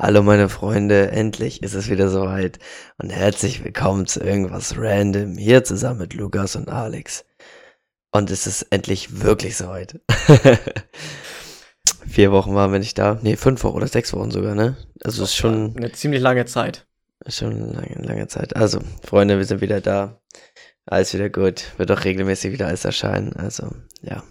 Hallo meine Freunde, endlich ist es wieder soweit und herzlich willkommen zu irgendwas random hier zusammen mit Lukas und Alex. Und es ist endlich wirklich soweit. Vier Wochen waren wir nicht da. Nee, fünf Wochen oder sechs Wochen sogar, ne? Also es ist schon Eine ziemlich lange Zeit. schon eine lange, lange Zeit. Also, Freunde, wir sind wieder da. Alles wieder gut. Wird auch regelmäßig wieder alles erscheinen. Also, ja.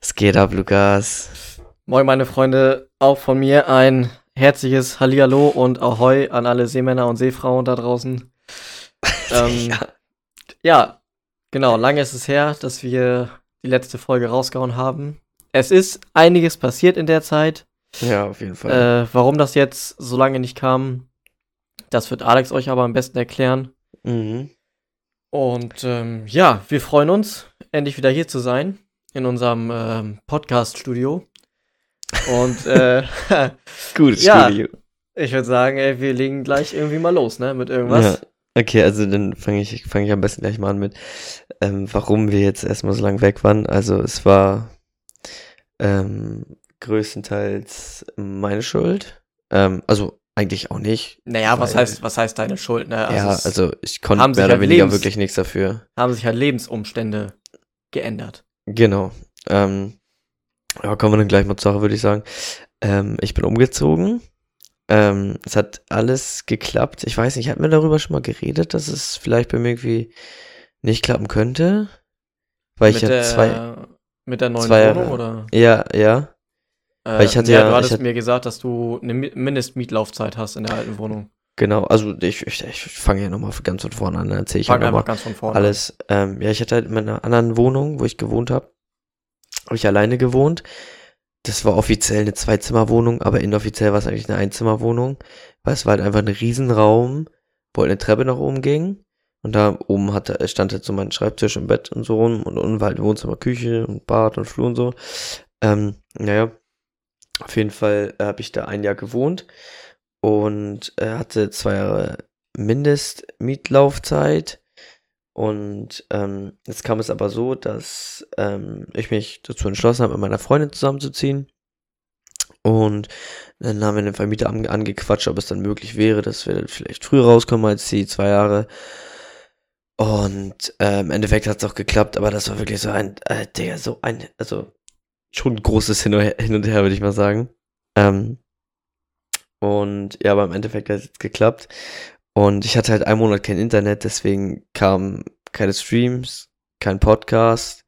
Es geht ab, Lukas. Moin, meine Freunde, auch von mir ein herzliches Hallihallo und Ahoi an alle Seemänner und Seefrauen da draußen. Ähm, ja. Ja, genau, lange ist es her, dass wir die letzte Folge rausgehauen haben. Es ist einiges passiert in der Zeit. ja, auf jeden Fall. Äh, warum das jetzt so lange nicht kam, das wird Alex euch aber am besten erklären. mhm. Und ähm, ja, wir freuen uns, endlich wieder hier zu sein in unserem ähm, Podcast-Studio. Und äh, Gutes ja. Studio. ich würde sagen, ey, wir legen gleich irgendwie mal los, ne? Mit irgendwas. Ja. Okay, also dann fange ich, fange ich am besten gleich mal an mit, ähm, warum wir jetzt erstmal so lange weg waren. Also es war ähm, größtenteils meine Schuld. Ähm, also eigentlich auch nicht. Naja, was heißt, was heißt deine Schuld, ne? ja, es also ich konnte mehr oder halt weniger Lebens- wirklich nichts dafür. haben sich halt Lebensumstände geändert. Genau. Ähm, ja, kommen wir dann gleich mal zur Sache, würde ich sagen. Ähm, ich bin umgezogen. Ähm, es hat alles geklappt. Ich weiß nicht, hatten wir darüber schon mal geredet, dass es vielleicht bei mir irgendwie nicht klappen könnte? Weil ich mit, ja der, zwei. mit der neuen zwei Wohnung, oder? Ja, ja. Äh, Weil ich hatte ja, ja- du ich hattest hatte- mir gesagt, dass du eine Mi- Mindestmietlaufzeit hast in der alten Wohnung. Genau. Also ich, ich, ich fange ja nochmal ganz von vorne an, dann erzähle ich Fang ja einfach ganz von vorne. alles. Ähm, ja, ich hatte halt in meiner anderen Wohnung, wo ich gewohnt habe, habe ich alleine gewohnt. Das war offiziell eine Zwei-Zimmer-Wohnung, aber inoffiziell war es eigentlich eine Einzimmerwohnung, weil es war halt einfach ein Riesenraum, wo halt eine Treppe nach oben ging. Und da oben hatte, stand halt so mein Schreibtisch im Bett und so rum und unten war halt Wohnzimmer, Küche und Bad und Flur und so. Ähm, naja, auf jeden Fall äh, habe ich da ein Jahr gewohnt und äh, hatte zwei Jahre Mindestmietlaufzeit. Und ähm, jetzt kam es aber so, dass ähm, ich mich dazu entschlossen habe, mit meiner Freundin zusammenzuziehen. Und dann haben wir den Vermieter ange angequatscht, ob es dann möglich wäre, dass wir vielleicht früher rauskommen als die zwei Jahre. Und äh, im Endeffekt hat es auch geklappt, aber das war wirklich so ein, äh, Digga, so ein, also schon ein großes Hin und Her, hin und her würde ich mal sagen. Ähm, und ja, aber im Endeffekt hat es jetzt geklappt. Und ich hatte halt einen Monat kein Internet, deswegen kamen keine Streams, kein Podcast.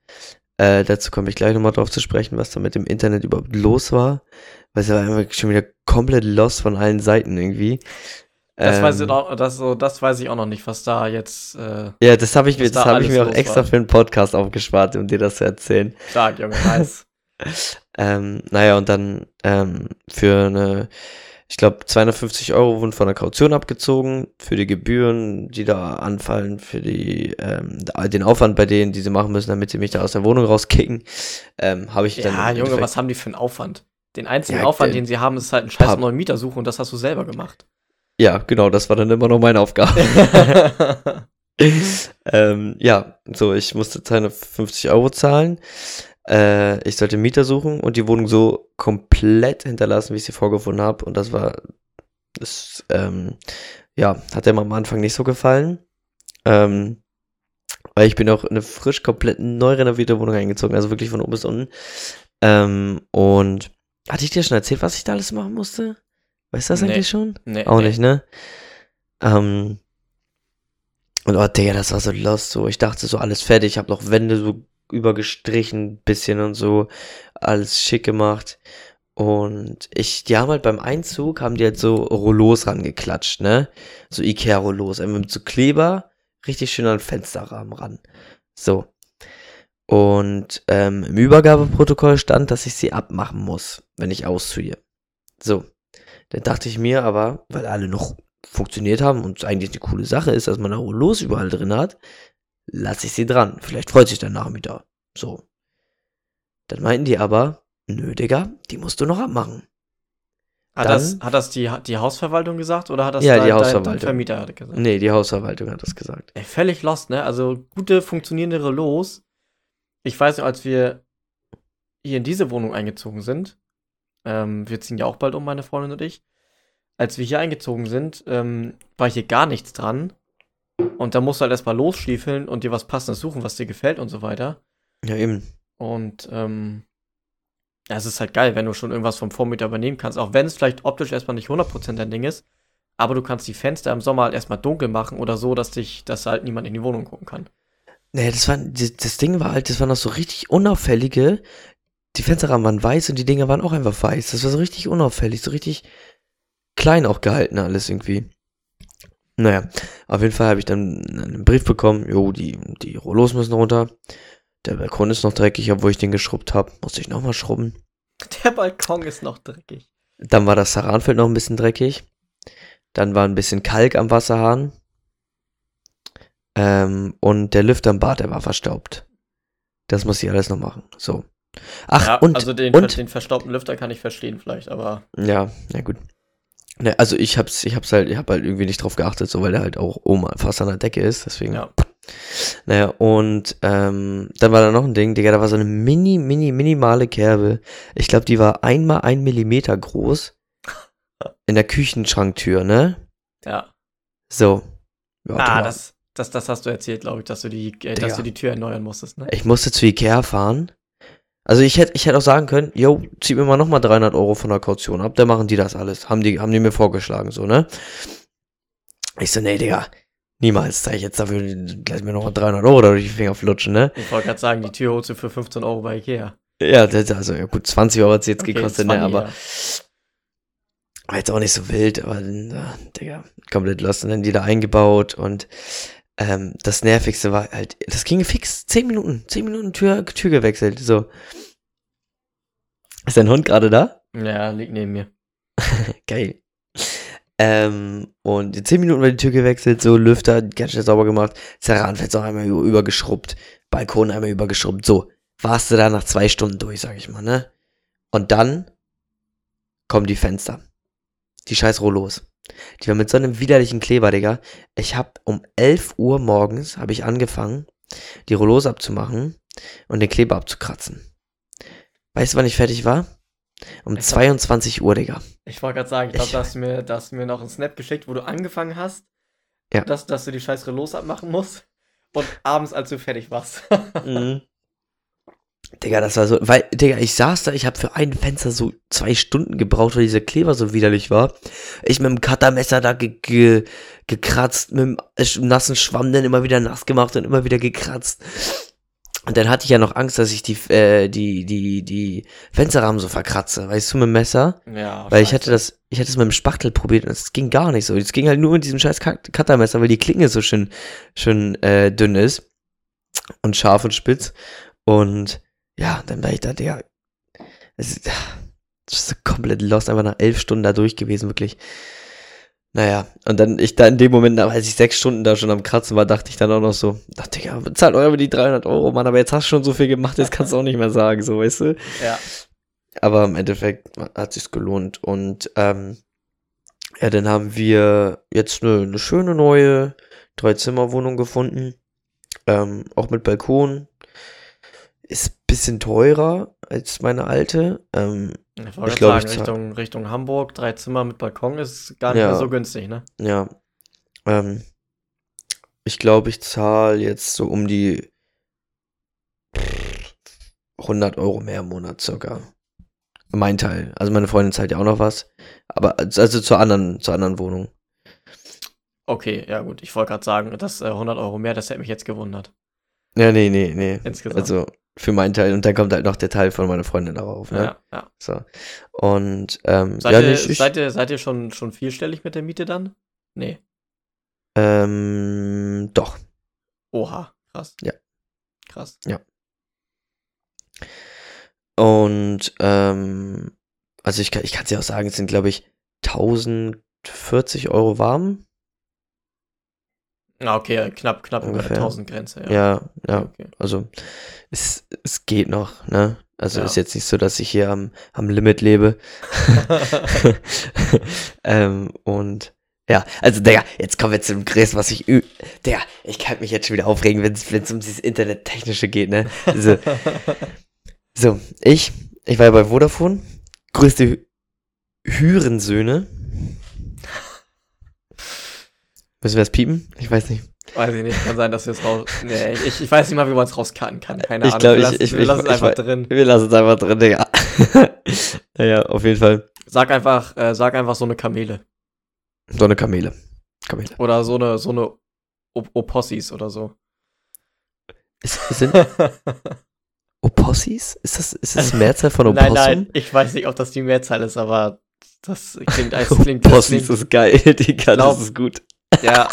Äh, dazu komme ich gleich nochmal drauf zu sprechen, was da mit dem Internet überhaupt los war. Weil es war einfach schon wieder komplett lost von allen Seiten irgendwie. das, Ähm, weiß ich auch, das, so, das weiß ich auch noch nicht, was da jetzt äh, Ja, das habe ich mir, da habe ich mir auch los extra war. für einen Podcast aufgespart, um dir das zu erzählen. stark, Junge, nice. Ähm, naja, und dann ähm, für eine, ich glaube, 250 Euro wurden von der Kaution abgezogen, für die Gebühren, die da anfallen, für die, ähm, den Aufwand bei denen, die sie machen müssen, damit sie mich da aus der Wohnung rauskicken, ähm, habe ich dann. ja, Junge, Endeffekt- was haben die für einen Aufwand? Den einzigen Ja, Aufwand, der- den sie haben, ist halt einen scheiß neuen Mieter suchen und das hast du selber gemacht. Ja, genau, das war dann immer noch meine Aufgabe. ähm, ja, so, ich musste 250 Euro zahlen. Äh, ich sollte Mieter suchen und die Wohnung so komplett hinterlassen, wie ich sie vorgefunden habe. Und das war, das, ähm, ja, hat dem am Anfang nicht so gefallen. Ähm, weil ich bin auch in eine frisch komplett neu renovierte Wohnung eingezogen, also wirklich von oben bis unten. Ähm, und hatte ich dir schon erzählt, was ich da alles machen musste? Weißt du das Nee. eigentlich schon? nee, Auch nee. nicht, ne? Ähm, und oh, Digga, das war so lost, so. Ich dachte so, alles fertig. Ich habe noch Wände so übergestrichen, bisschen und so. Alles schick gemacht. Und ich, die haben halt beim Einzug, haben die halt so Rollos rangeklatscht, ne? So Ikea-Rollos. Einfach mit so Kleber, richtig schön an Fensterrahmen ran. So. Und ähm, im Übergabeprotokoll stand, dass ich sie abmachen muss, wenn ich ausziehe. So. Dann dachte ich mir aber, weil alle noch funktioniert haben und eigentlich eine coole Sache ist, dass man da Rollos überall drin hat, lasse ich sie dran. Vielleicht freut sich der Nachmieter. So. Dann meinten die aber, nö, Digga, die musst du noch abmachen. Hat, Dann- das, hat das die, die Hausverwaltung gesagt oder hat das Ja, die dein, dein Hausverwaltung. Vermieter gesagt? Nee, die Hausverwaltung hat das gesagt. Ey, völlig lost, ne? Also gute, funktionierende Relos. Ich weiß noch, als wir hier in diese Wohnung eingezogen sind, ähm, wir ziehen ja auch bald um, meine Freundin und ich, als wir hier eingezogen sind, ähm, war hier gar nichts dran. Und da musst du halt erstmal losstiefeln und dir was Passendes suchen, was dir gefällt und so weiter. Ja, eben. Und ähm, ja, es ist halt geil, wenn du schon irgendwas vom Vormieter übernehmen kannst, auch wenn es vielleicht optisch erstmal nicht 100% dein Ding ist. Aber du kannst die Fenster im Sommer halt erstmal dunkel machen oder so, dass dich, dass halt niemand in die Wohnung gucken kann. Nee, das war, das, das Ding war halt, das waren noch so richtig unauffällige. Die Fensterrahmen waren weiß und die Dinger waren auch einfach weiß. Das war so richtig unauffällig, so richtig klein auch gehalten alles irgendwie. Naja, auf jeden Fall habe ich dann einen Brief bekommen, jo, die, die Rollos müssen runter. Der Balkon ist noch dreckig, obwohl ich den geschrubbt habe. Muss ich nochmal schrubben. Der Balkon ist noch dreckig. Dann war das Saranfeld noch ein bisschen dreckig. Dann war ein bisschen Kalk am Wasserhahn. Ähm, und der Lüfter im Bad, der war verstaubt. Das muss ich alles noch machen. So. Ach, ja, und, also den, und den verstaubten Lüfter kann ich verstehen vielleicht, aber Ja, ja gut. Ne, also ich hab's, ich hab's halt, ich hab halt irgendwie nicht drauf geachtet, so weil der halt auch oben fast an der Decke ist, deswegen. ja. Naja, und ähm, dann war da noch ein Ding, Digga, da war so eine mini, mini, minimale Kerbe. Ich glaube, die war einmal ein Millimeter groß. In der Küchenschranktür, ne? Ja. So. Ja, ah, das, das, das hast du erzählt, glaube ich, dass du die, äh, dass du die Tür erneuern musstest, ne? Ich musste zu Ikea fahren. Also ich hätte ich hätte auch sagen können, yo, zieh mir mal nochmal 300 Euro von der Kaution ab, dann machen die das alles. Haben die, haben die mir vorgeschlagen, so, ne? Ich so, nee, Digga, niemals zahle ich jetzt dafür gleich mir noch 300 Euro durch die Finger flutschen, ne? Ich wollte gerade sagen, die Tür holst du für 15 Euro bei Ikea. Ja, das, also ja, gut, 20 Euro hat sie jetzt Okay, gekostet, ne? 20, Aber ja. war jetzt auch nicht so wild, aber äh, Digga, komplett lost und dann die da eingebaut und ähm, das Nervigste war halt, das ging fix, 10 Minuten, 10 Minuten Tür, Tür gewechselt, so. Ist dein Hund gerade da? Ja, liegt neben mir. Geil. Ähm, und in 10 Minuten war die Tür gewechselt, so Lüfter ganz schnell sauber gemacht, Zerranfenster auch einmal über- übergeschrubbt, Balkon einmal übergeschrubbt, so. Warst du da nach zwei Stunden durch, sag ich mal, ne? Und dann kommen die Fenster. Die scheiß Rollos. Die waren mit so einem widerlichen Kleber, Digga. Ich hab um 11 Uhr morgens, habe ich angefangen, die Rollos abzumachen und den Kleber abzukratzen. Weißt du, wann ich fertig war? Um Ich glaub- 22 Uhr, Digga. Ich wollte gerade sagen, ich glaube, Ich- da hast du mir, da hast du mir noch einen Snap geschickt, wo du angefangen hast, Ja. dass, dass du die scheiß Relos abmachen musst. Und abends, als du fertig warst. Mhm. Digga, das war so, weil, Digga, ich saß da, ich habe für ein Fenster so zwei Stunden gebraucht, weil dieser Kleber so widerlich war. Ich mit dem Cuttermesser da ge ge gekratzt, mit dem nassen Schwamm dann immer wieder nass gemacht und immer wieder gekratzt. Und dann hatte ich ja noch Angst, dass ich die, äh, die, die, die Fensterrahmen so verkratze, weißt du, mit dem Messer. ja, Weil ich scheiße. hatte das, ich hatte es mit dem Spachtel probiert und es ging gar nicht so. Es ging halt nur mit diesem scheiß Cut- Cuttermesser, weil die Klinge so schön, schön äh, dünn ist und scharf und spitz. Und ja, dann war ich da, der, es ist, das ist so komplett lost, einfach nach elf Stunden da durch gewesen, wirklich. Naja, und dann, ich da in dem Moment, als ich sechs Stunden da schon am Kratzen war, dachte ich dann auch noch so, dachte ich, ja, bezahlt euch die 300 Euro, Mann, aber jetzt hast du schon so viel gemacht, jetzt kannst du auch nicht mehr sagen, so, weißt du? Ja. Aber im Endeffekt hat sich's gelohnt. Und ähm, ja, dann haben wir jetzt eine, eine schöne neue Dreizimmerwohnung gefunden. Ähm, auch mit Balkon. Ist ein bisschen teurer als meine alte. Ähm, Ich wollte sagen, ich Richtung, Richtung Hamburg, drei Zimmer mit Balkon ist gar nicht Ja. mehr so günstig, ne? ja. Ähm, ich glaube, ich zahle jetzt so um die 100 Euro mehr im Monat circa. Mein Teil. Also meine Freundin zahlt ja auch noch was. Aber also zur anderen, zur anderen Wohnung. Okay, ja gut. Ich wollte gerade sagen, das äh, 100 Euro mehr, das hätte mich jetzt gewundert. Ja, nee, nee, nee. Insgesamt. Also für meinen Teil und dann kommt halt noch der Teil von meiner Freundin darauf, ne? ja, ja. So. Und ähm, Seid, ja, ihr, nicht, ich, seid ihr, seid ihr schon, schon vierstellig mit der Miete dann? Nee. ähm, doch. Oha, krass. Ja. Krass. Und ähm, also ich kann ich kann es ja auch sagen, es sind glaube ich 1040 Euro warm. Ah, okay, knapp, knapp über der Ungefähr. 1000 Grenze, ja. Ja, ja. Okay. Also es, es geht noch, ne? Also Ja. ist jetzt nicht so, dass ich hier am, am Limit lebe. ähm, und ja, also Digga, jetzt kommen wir zum Chris, was ich Digga, ich kann mich jetzt schon wieder aufregen, wenn es um dieses Internet-Technische geht, ne? Also, so, ich, ich war ja bei Vodafone, größte Hü- Hürensöhne. Müssen wir das piepen? Ich weiß nicht. Weiß ich nicht, kann sein, dass wir es raus. Nee, ich, ich weiß nicht mal, wie man es rauscutten kann. Keine Ich Ahnung. glaub, wir ich- lassen, ich- wir ich- lassen es ich- einfach ich- drin. Wir lassen es einfach drin, Digga. naja, auf jeden Fall. Sag einfach, äh, sag einfach so eine Kamele. So eine Kamele. Kamele. Oder so eine, so eine Op- Opossis oder so. Ist, sind Opossis? Ist das, ist das Mehrzahl von nein, Opossum? nein, ich weiß nicht, ob das die Mehrzahl ist, aber das klingt, das klingt, das Opossis klingt ist geil, Digga, glaub- das ist gut. Ja,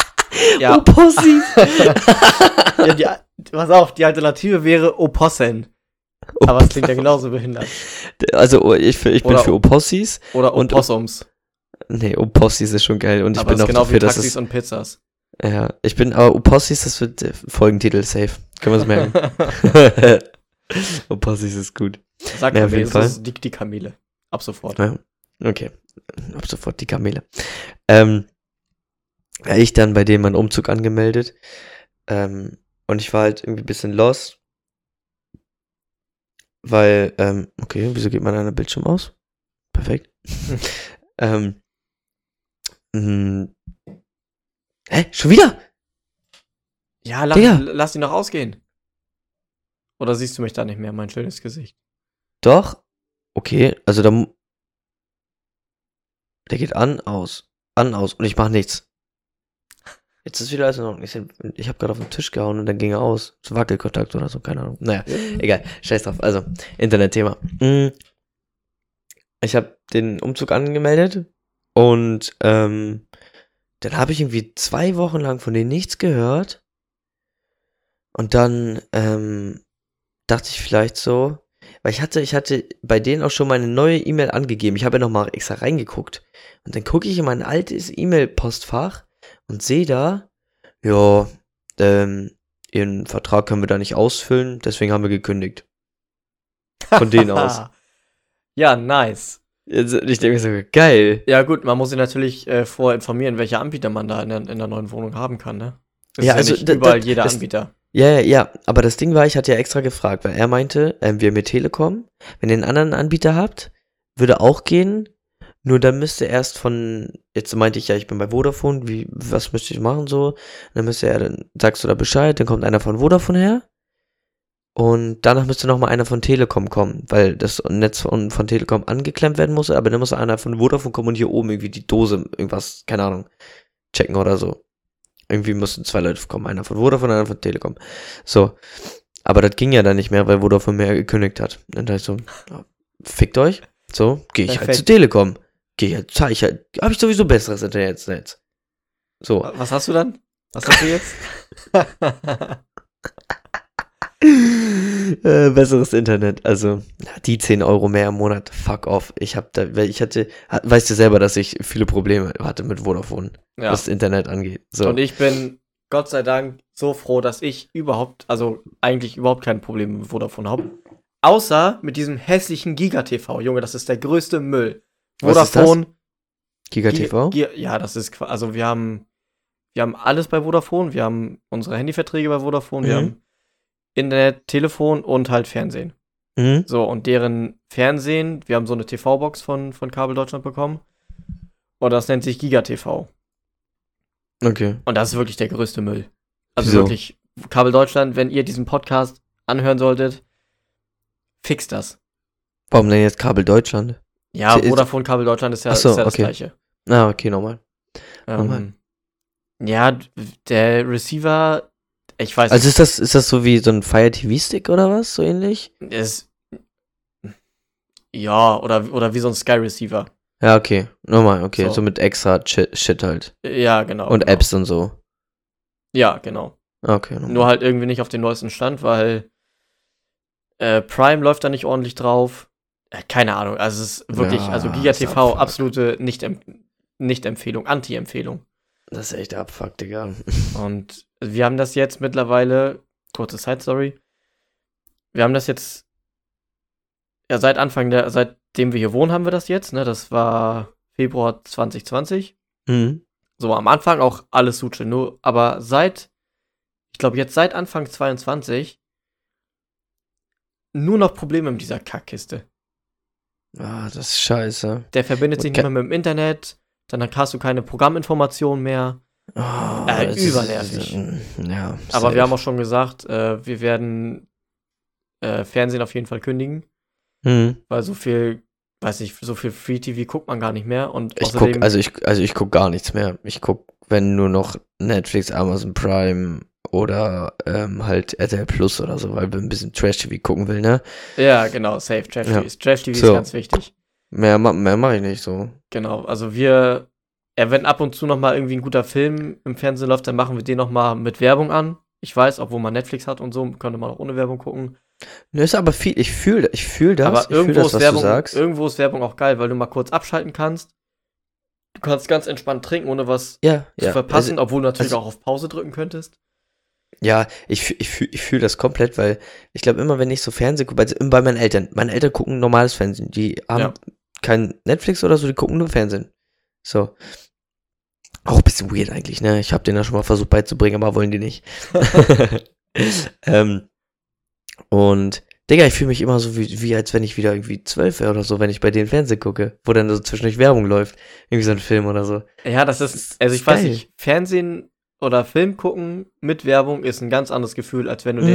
ja, Opossis! ja die, pass auf, die Alternative wäre Opossen. Aber es klingt ja genauso behindert. Also, oh, ich, ich bin Oder- für Opossis. Oder Und- Opossums. Nee, Opossis ist schon geil. Und ich aber bin es ist auch genau dafür, wie dass Taxis es. und Pizzas. Ja, ich bin, aber Opossis, das wird der Folgentitel safe. Können wir es merken. Opossis ist gut. Sag Ja, jeden das Fall. ist die, die Kamele. Ab sofort. Ja. Okay. Ab sofort die Kamele. Ähm, ja, ich dann bei dem meinen Umzug angemeldet. Ähm, und ich war halt irgendwie ein bisschen lost. Weil, ähm, okay, wieso geht mein einer Bildschirm aus? Perfekt. ähm, mh, hä? Schon wieder? Ja, lass, Digga. lass ihn noch ausgehen. Oder siehst du mich da nicht mehr, mein schönes Gesicht? Doch. Okay, also da. mu- Der geht an, aus. An, aus. Und ich mach nichts. Jetzt ist wieder alles in Ordnung. Ich, ich habe gerade auf den Tisch gehauen und dann ging er aus. So Wackelkontakt oder so, keine Ahnung. Naja, egal. Scheiß drauf. Also, Internetthema. Mm. Ich habe den Umzug angemeldet und ähm, dann habe ich irgendwie zwei Wochen lang von denen nichts gehört. Und dann ähm, dachte ich vielleicht so, weil ich hatte, ich hatte bei denen auch schon meine neue E-Mail angegeben. Ich habe ja nochmal extra reingeguckt. Und dann gucke ich in mein altes E-Mail-Postfach und sehe da, ja, ähm, ihren Vertrag können wir da nicht ausfüllen, deswegen haben wir gekündigt. Von denen aus. Ja, nice. Jetzt, ich denke mir so, geil. Ja, gut, man muss sich natürlich äh, vorher informieren, welche Anbieter man da in der, in der neuen Wohnung haben kann, ne? Das Ja, ist also ja überall da- jeder das- Anbieter. Ja, ja, ja, aber das Ding war, ich hatte ja extra gefragt, weil er meinte, ähm, wir hier Telekom, wenn ihr einen anderen Anbieter habt, würde auch gehen, nur dann müsste erst von, jetzt meinte ich ja, ich bin bei Vodafone, wie, was müsste ich machen so, dann müsste er, dann sagst du da Bescheid, dann kommt einer von Vodafone her und danach müsste noch mal einer von Telekom kommen, weil das Netz von, von Telekom angeklemmt werden muss, aber dann muss einer von Vodafone kommen und hier oben irgendwie die Dose, irgendwas, keine Ahnung, checken oder so. Irgendwie mussten zwei Leute kommen, einer von Vodafone, einer von Telekom. So. Aber das ging ja dann nicht mehr, weil Vodafone mehr gekündigt hat. Und da ich so, fickt euch. So, gehe ich halt Perfekt. zu Telekom. Gehe ich halt, zahl ich halt, hab ich sowieso besseres Internetnetz. So. Was hast du dann? Was hast du jetzt? äh, besseres Internet. Also, die 10 Euro mehr im Monat, fuck off. Ich hab da, ich hatte, ha- weißt du selber, dass ich viele Probleme hatte mit Vodafone, ja. was das Internet angeht. So. Und ich bin Gott sei Dank so froh, dass ich überhaupt, also eigentlich überhaupt kein Problem mit Vodafone habe. Außer mit diesem hässlichen Giga-TV. Junge, das ist der größte Müll. Vodafone. Giga Gi- TV? Ja, das ist, also wir haben, wir haben alles bei Vodafone. Wir haben unsere Handyverträge bei Vodafone. Wir Mhm. haben Internet, Telefon und halt Fernsehen. Mhm. So, und deren Fernsehen, wir haben so eine TV-Box von, von Kabel Deutschland bekommen. Und das nennt sich Giga TV. Okay. Und das ist wirklich der größte Müll. Also Wieso? wirklich, Kabel Deutschland, wenn ihr diesen Podcast anhören solltet, fixt das. Warum denn jetzt Kabel Deutschland? Ja, Vodafone Kabel Deutschland ist ja, so, ist ja das okay. gleiche. Ah, okay, nochmal. Ähm, ja, der Receiver, ich weiß Also ist das, ist das so wie so ein Fire TV Stick oder was? So ähnlich? nicht, ist, ja, oder, oder wie so ein Sky Receiver. Ja, okay. Nochmal, okay. So. So, mit extra Shit, Shit halt. Ja, genau. Und genau. Apps und so. Ja, genau. Okay, nochmal. Nur halt irgendwie nicht auf den neuesten Stand, weil äh, Prime läuft da nicht ordentlich drauf. Äh, keine Ahnung, also es ist wirklich, Ja, also Giga TV, absolute Nicht-Em- Nicht-Empfehlung, Anti-Empfehlung. Das ist echt Abfuck, Digga. Und wir haben das jetzt mittlerweile, kurze Side-Story, wir haben das jetzt, ja, seit Anfang der, seitdem wir hier wohnen, haben wir das jetzt, ne, das war Februar 2020. Mhm. So, am Anfang auch alles Suche, nur, aber seit, ich glaube jetzt seit Anfang 22, nur noch Probleme mit dieser Kackkiste. Ah, das ist scheiße. Der verbindet sich nicht mehr mit dem Internet, dann hast du keine Programminformationen mehr. Oh, Äh, übernervig. Ja. Aber safe. wir haben auch schon gesagt, äh, wir werden äh, Fernsehen auf jeden Fall kündigen, Hm. weil so viel, weiß nicht, so viel Free TV guckt man gar nicht mehr. Und Ich guck, also ich, also ich guck gar nichts mehr. Ich guck, wenn nur noch Netflix, Amazon Prime oder ähm, halt RTL Plus oder so, weil wir ein bisschen Trash-TV gucken will, ne? ja, genau, safe. Trash Ja. TV, ist, Trash TV So. ist ganz wichtig. Mehr, mehr mache ich nicht so. Genau, also wir, ja, wenn ab und zu noch mal irgendwie ein guter Film im Fernsehen läuft, dann machen wir den noch mal mit Werbung an. Ich weiß, obwohl man Netflix hat und so, könnte man auch ohne Werbung gucken. Ne, ist aber viel, ich fühle ich fühl das, Aber ich irgendwo, das, ist was Werbung, irgendwo ist Werbung auch geil, weil du mal kurz abschalten kannst. Du kannst ganz entspannt trinken, ohne was Ja, zu ja. verpassen, obwohl du natürlich also- auch auf Pause drücken könntest. Ja, ich, ich, fühl- ich fühle das komplett, weil ich glaube immer, wenn ich so Fernsehen gucke, bei, bei meinen Eltern, meine Eltern gucken normales Fernsehen, die haben Ja. kein Netflix oder so, die gucken nur Fernsehen. So. Auch ein bisschen weird eigentlich, ne? Ich habe denen das schon mal versucht beizubringen, aber wollen die nicht. ähm, und, Digga, ich fühle mich immer so wie, wie als wenn ich wieder irgendwie zwölf wäre oder so, wenn ich bei denen Fernsehen gucke, wo dann so zwischendurch Werbung läuft. Irgendwie so ein Film oder so. Ja, das ist, also ich weiß nicht, Fernsehen oder Film gucken mit Werbung ist ein ganz anderes Gefühl, als wenn du Mhm.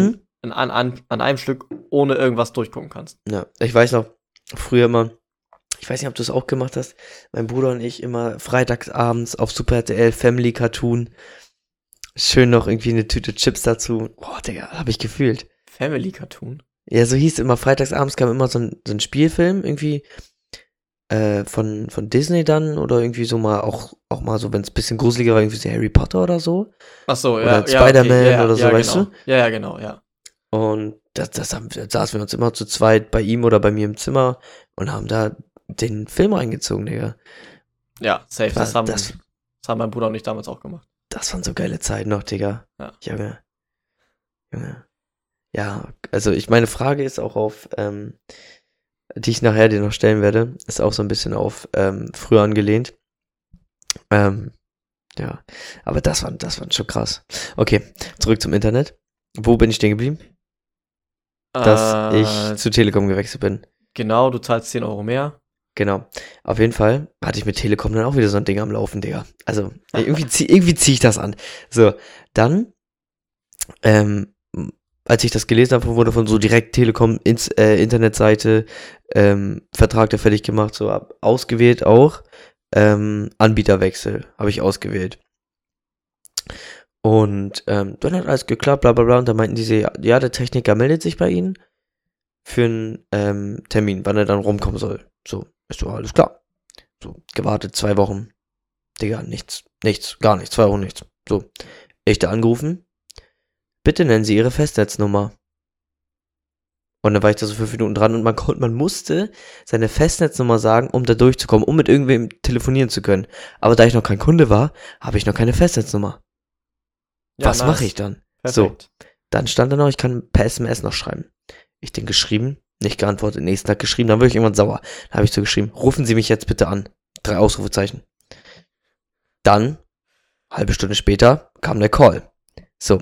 den an, an, an einem Stück ohne irgendwas durchgucken kannst. Ja, ich weiß noch, früher immer, ich weiß nicht, ob du es auch gemacht hast, mein Bruder und ich immer freitags abends auf Super RTL Family Cartoon, schön noch irgendwie eine Tüte Chips dazu. Boah, Digga, hab ich gefühlt. Family Cartoon. Ja, so hieß immer, freitags abends kam immer so ein, so ein Spielfilm, irgendwie äh, von, von Disney dann oder irgendwie so mal auch, auch mal so, wenn es ein bisschen gruseliger war, irgendwie so Harry Potter oder so. Ach so, Oder ja. ja, Spider-Man ja, oder so, ja, weißt genau. du? Ja, ja, genau, ja. Und das, das haben, da saßen wir uns immer zu zweit bei ihm oder bei mir im Zimmer und haben da den Film reingezogen, Digga. Ja, safe. Das, Das- haben, das- das haben mein Bruder und ich damals auch gemacht. Das waren so geile Zeiten noch, Digga. Ja. Junge. Junge. Ja, also ich meine Frage ist auch auf, ähm, die ich nachher dir noch stellen werde, ist auch so ein bisschen auf ähm, früher angelehnt. Ähm, ja, aber das war, das war schon krass. Okay, zurück zum Internet. Wo bin ich stehen geblieben? Dass Äh, ich zu Telekom gewechselt bin. Genau, du zahlst 10 Euro mehr. Genau. Auf jeden Fall hatte ich mit Telekom dann auch wieder so ein Ding am Laufen, Digga. Also, irgendwie, zieh, irgendwie zieh ich das an. So, dann, ähm, als ich das gelesen habe, wurde von so direkt Telekom ins, äh, Internetseite, ähm, Vertrag der fertig gemacht, so ausgewählt auch, ähm, Anbieterwechsel habe ich ausgewählt. Und ähm, dann hat alles geklappt, bla bla bla. Und dann meinten diese, ja, der Techniker meldet sich bei Ihnen für einen ähm, Termin, wann er dann rumkommen soll. So, ist so, alles klar. So, gewartet, zwei Wochen. Digga, nichts, nichts, gar nichts, zwei Wochen nichts. So, ich da angerufen. Bitte nennen Sie Ihre Festnetznummer. Und dann war ich da so fünf Minuten dran und man konnte, man musste seine Festnetznummer sagen, um da durchzukommen, um mit irgendwem telefonieren zu können. Aber da ich noch kein Kunde war, habe ich noch keine Festnetznummer. Was mache ich dann? Perfekt. Dann stand da noch, ich kann per SMS noch schreiben. Ich den geschrieben, nicht geantwortet, nächsten Tag geschrieben, dann wurde ich irgendwann sauer. Dann habe ich so geschrieben, rufen Sie mich jetzt bitte an. Drei Ausrufezeichen. Dann, halbe Stunde später, kam der Call. So.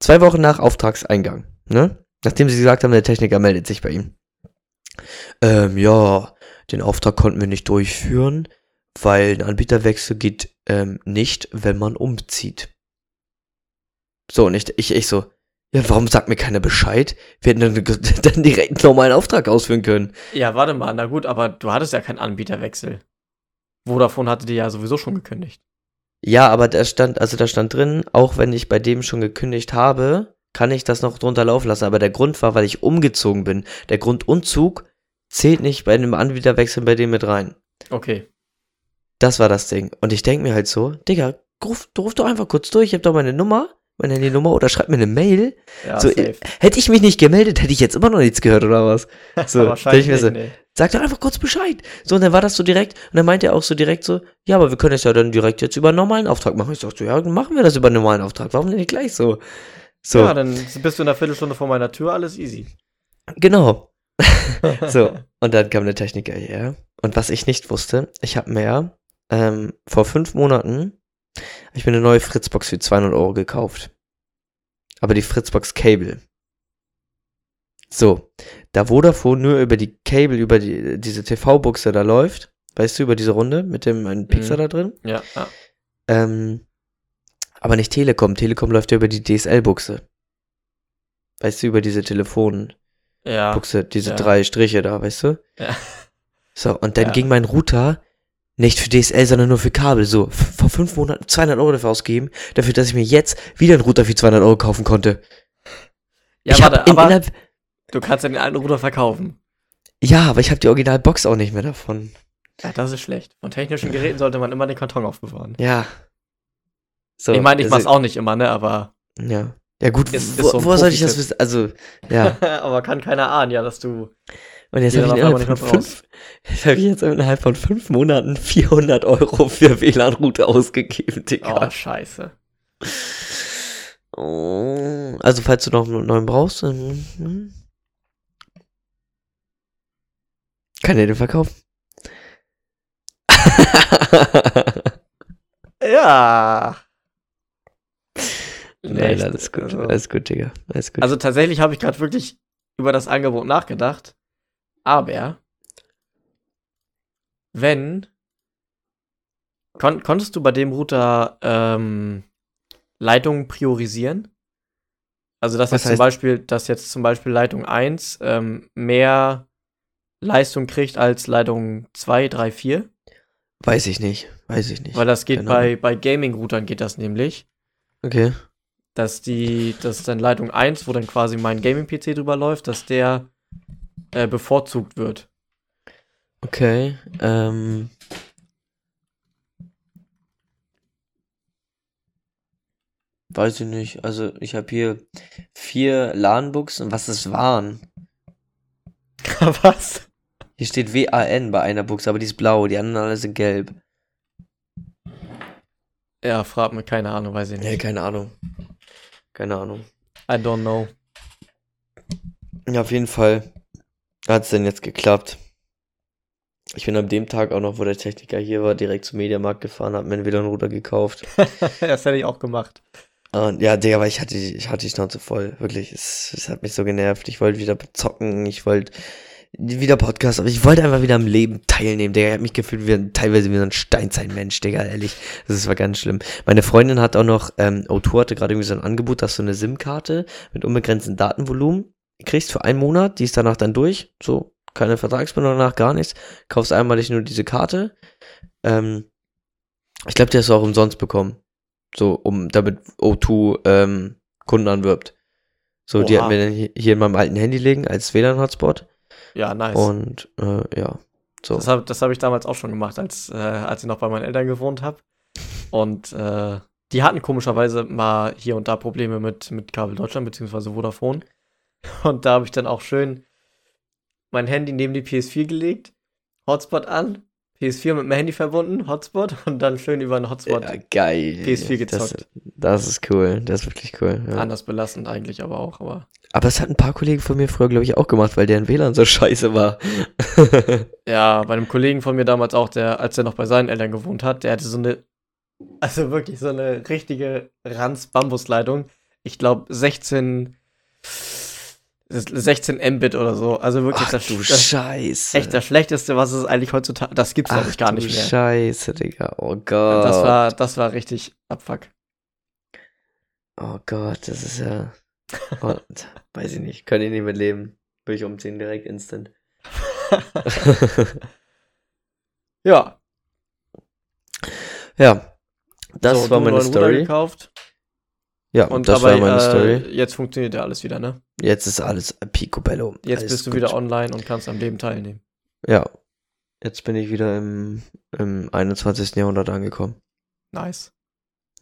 Zwei Wochen nach Auftragseingang, ne? Nachdem sie gesagt haben, der Techniker meldet sich bei ihm. Ähm, ja, den Auftrag konnten wir nicht durchführen, weil ein Anbieterwechsel geht ähm, nicht, wenn man umzieht. So, und ich, ich, ich so, ja, warum sagt mir keiner Bescheid? Wir hätten dann, dann direkt einen normalen Auftrag ausführen können. Ja, warte mal, na gut, aber du hattest ja keinen Anbieterwechsel. Vodafone hatte dir ja sowieso schon gekündigt. Ja, aber da stand, also da stand drin, auch wenn ich bei dem schon gekündigt habe, kann ich das noch drunter laufen lassen. Aber der Grund war, weil ich umgezogen bin. Der Grundumzug zählt nicht bei einem Anbieterwechsel bei dem mit rein. Okay. Das war das Ding. Und ich denk mir halt so, Digga, ruf, ruf doch einfach kurz durch, ich hab doch meine Nummer, meine Handynummer oder schreib mir eine Mail. Ja, So, safe. Hätte ich mich nicht gemeldet, hätte ich jetzt immer noch nichts gehört oder was? So, Wahrscheinlich ich mir so, nee. Sag doch einfach kurz Bescheid. So, und dann war das so direkt. Und dann meinte er auch so direkt so, ja, aber wir können es ja dann direkt jetzt über einen normalen Auftrag machen. Ich dachte so, ja, dann machen wir das über einen normalen Auftrag. Warum denn nicht gleich so? So, Ja, dann bist du in einer Viertelstunde vor meiner Tür, alles easy. genau. So, und dann kam der Techniker hierher. Und was ich nicht wusste, ich habe mir ähm, vor fünf Monaten, ich mir eine neue Fritzbox für 200 Euro gekauft. Aber die Fritzbox Cable. So, da Vodafone nur über die Cable, über die, diese TV-Buchse da läuft, weißt du, über diese Runde mit dem einen Pixar Mhm. da drin, Ja, ja. ähm, Aber nicht Telekom. Telekom läuft ja über die DSL-Buchse. Weißt du, über diese Telefonbuchse, Ja. diese ja. drei Striche da, weißt du? Ja. So, und dann Ja. ging mein Router nicht für DSL, sondern nur für Kabel. So, vor fünf Monaten 200 Euro dafür ausgeben, dafür, dass ich mir jetzt wieder einen Router für 200 Euro kaufen konnte. Ja, ich warte, in, aber innerhalb, du kannst ja den alten Router verkaufen. ja, aber ich habe die Originalbox auch nicht mehr davon. Ja, das ist schlecht. Von technischen Geräten sollte man immer den Karton aufbewahren. Ja. So, ich meine, ich mach's auch nicht immer, ne, aber, Ja. Ja gut, Ist- wo, ist so woher soll ich das wissen? Also, ja. aber kann keiner ahnen, ja, dass du. Und jetzt habe ich, innerhalb von fünf- jetzt hab ich jetzt innerhalb von fünf Monaten 400 Euro für WLAN-Route ausgegeben, Oh, Digga. scheiße. Oh. Also, falls du noch einen neuen brauchst, dann, hm. kann er den verkaufen. Ja. Nein, alles gut, also- alles gut, Digga. Alles gut. Also tatsächlich habe ich gerade wirklich über das Angebot nachgedacht. Aber wenn kon konntest du bei dem Router ähm, Leitungen priorisieren? Also dass Was jetzt zum Beispiel, dass jetzt zum Beispiel Leitung 1 ähm, mehr Leistung kriegt als Leitung 2, 3, 4? Weiß ich nicht, weiß ich nicht. Weil das geht Keine bei, bei Gaming-Routern geht das nämlich. Okay. dass die, dass dann Leitung 1, wo dann quasi mein Gaming-PC drüber läuft, dass der äh, bevorzugt wird. Okay, ähm. Weiß ich nicht. Also, ich habe hier vier LAN-Buchsen. Was das waren? Was? Hier steht WAN bei einer Buchse, aber die ist blau. Die anderen alle sind gelb. Ja, frag mir, keine Ahnung, weiß ich Nee, nicht. keine Ahnung. Keine Ahnung. I don't know. Ja, auf jeden Fall hat es denn jetzt geklappt. Ich bin an dem Tag auch noch, wo der Techniker hier war, direkt zum Mediamarkt gefahren, hab mir einen WLAN-Router gekauft. das hätte ich auch gemacht. Und ja, Digga, aber ich hatte, ich hatte die Schnauze voll. Wirklich. Es, es hat mich so genervt. Ich wollte wieder zocken, ich wollte wieder Podcast, aber ich wollte einfach wieder am Leben teilnehmen, Digga. Ich hab mich gefühlt wie, teilweise wie so ein Steinzeitmensch, Digga, ehrlich. Das war ganz schlimm. Meine Freundin hat auch noch, ähm, O2 hatte gerade irgendwie so ein Angebot, dass du eine SIM-Karte mit unbegrenztem Datenvolumen kriegst für einen Monat, die ist danach dann durch. So, keine Vertragsbindung danach, gar nichts. Kaufst einmalig nur diese Karte. Ähm, ich glaube, die hast du auch umsonst bekommen. So, um damit O2 ähm, Kunden anwirbt. So, die Oha. hatten wir dann hier in meinem alten Handy liegen als WLAN-Hotspot. Ja, nice. Und äh, ja, so. Das habe das hab ich damals auch schon gemacht, als, äh, als ich noch bei meinen Eltern gewohnt habe. Und äh, die hatten komischerweise mal hier und da Probleme mit, mit Kabel Deutschland beziehungsweise Vodafone. Und da habe ich dann auch schön mein Handy neben die PS4 gelegt, Hotspot an, PS4 mit dem Handy verbunden, Hotspot und dann schön über einen Hotspot. ja, geil. PS4 Das, gezockt. das ist cool. Das ist wirklich cool. Ja. Anders belastend eigentlich aber auch, aber. Aber das hat ein paar Kollegen von mir früher, glaube ich, auch gemacht, weil deren WLAN so scheiße war. Ja, bei einem Kollegen von mir damals auch, der, als er noch bei seinen Eltern gewohnt hat, der hatte so eine, also wirklich so eine richtige Ranz-Bambusleitung. Ich glaube 16, 16 Mbit oder so. Also wirklich Ach das, du das Scheiße. echt das Schlechteste, was es eigentlich heutzutage, das gibt's glaube Ach ich gar nicht mehr. Scheiße, Digga. Oh Gott. Das war, das war richtig Abfuck. Oh Gott, das ist ja. Gott, weiß ich nicht. Kann ich nicht mit leben. Will ich umziehen direkt instant. Ja, ja. Das so, war meine Story. gekauft Ja, und das dabei, war meine äh, Story. jetzt funktioniert ja alles wieder, ne? Jetzt ist alles picobello. Jetzt alles bist du gut. wieder online und kannst am Leben teilnehmen. Ja. Jetzt bin ich wieder im, im 21. Jahrhundert angekommen. Nice.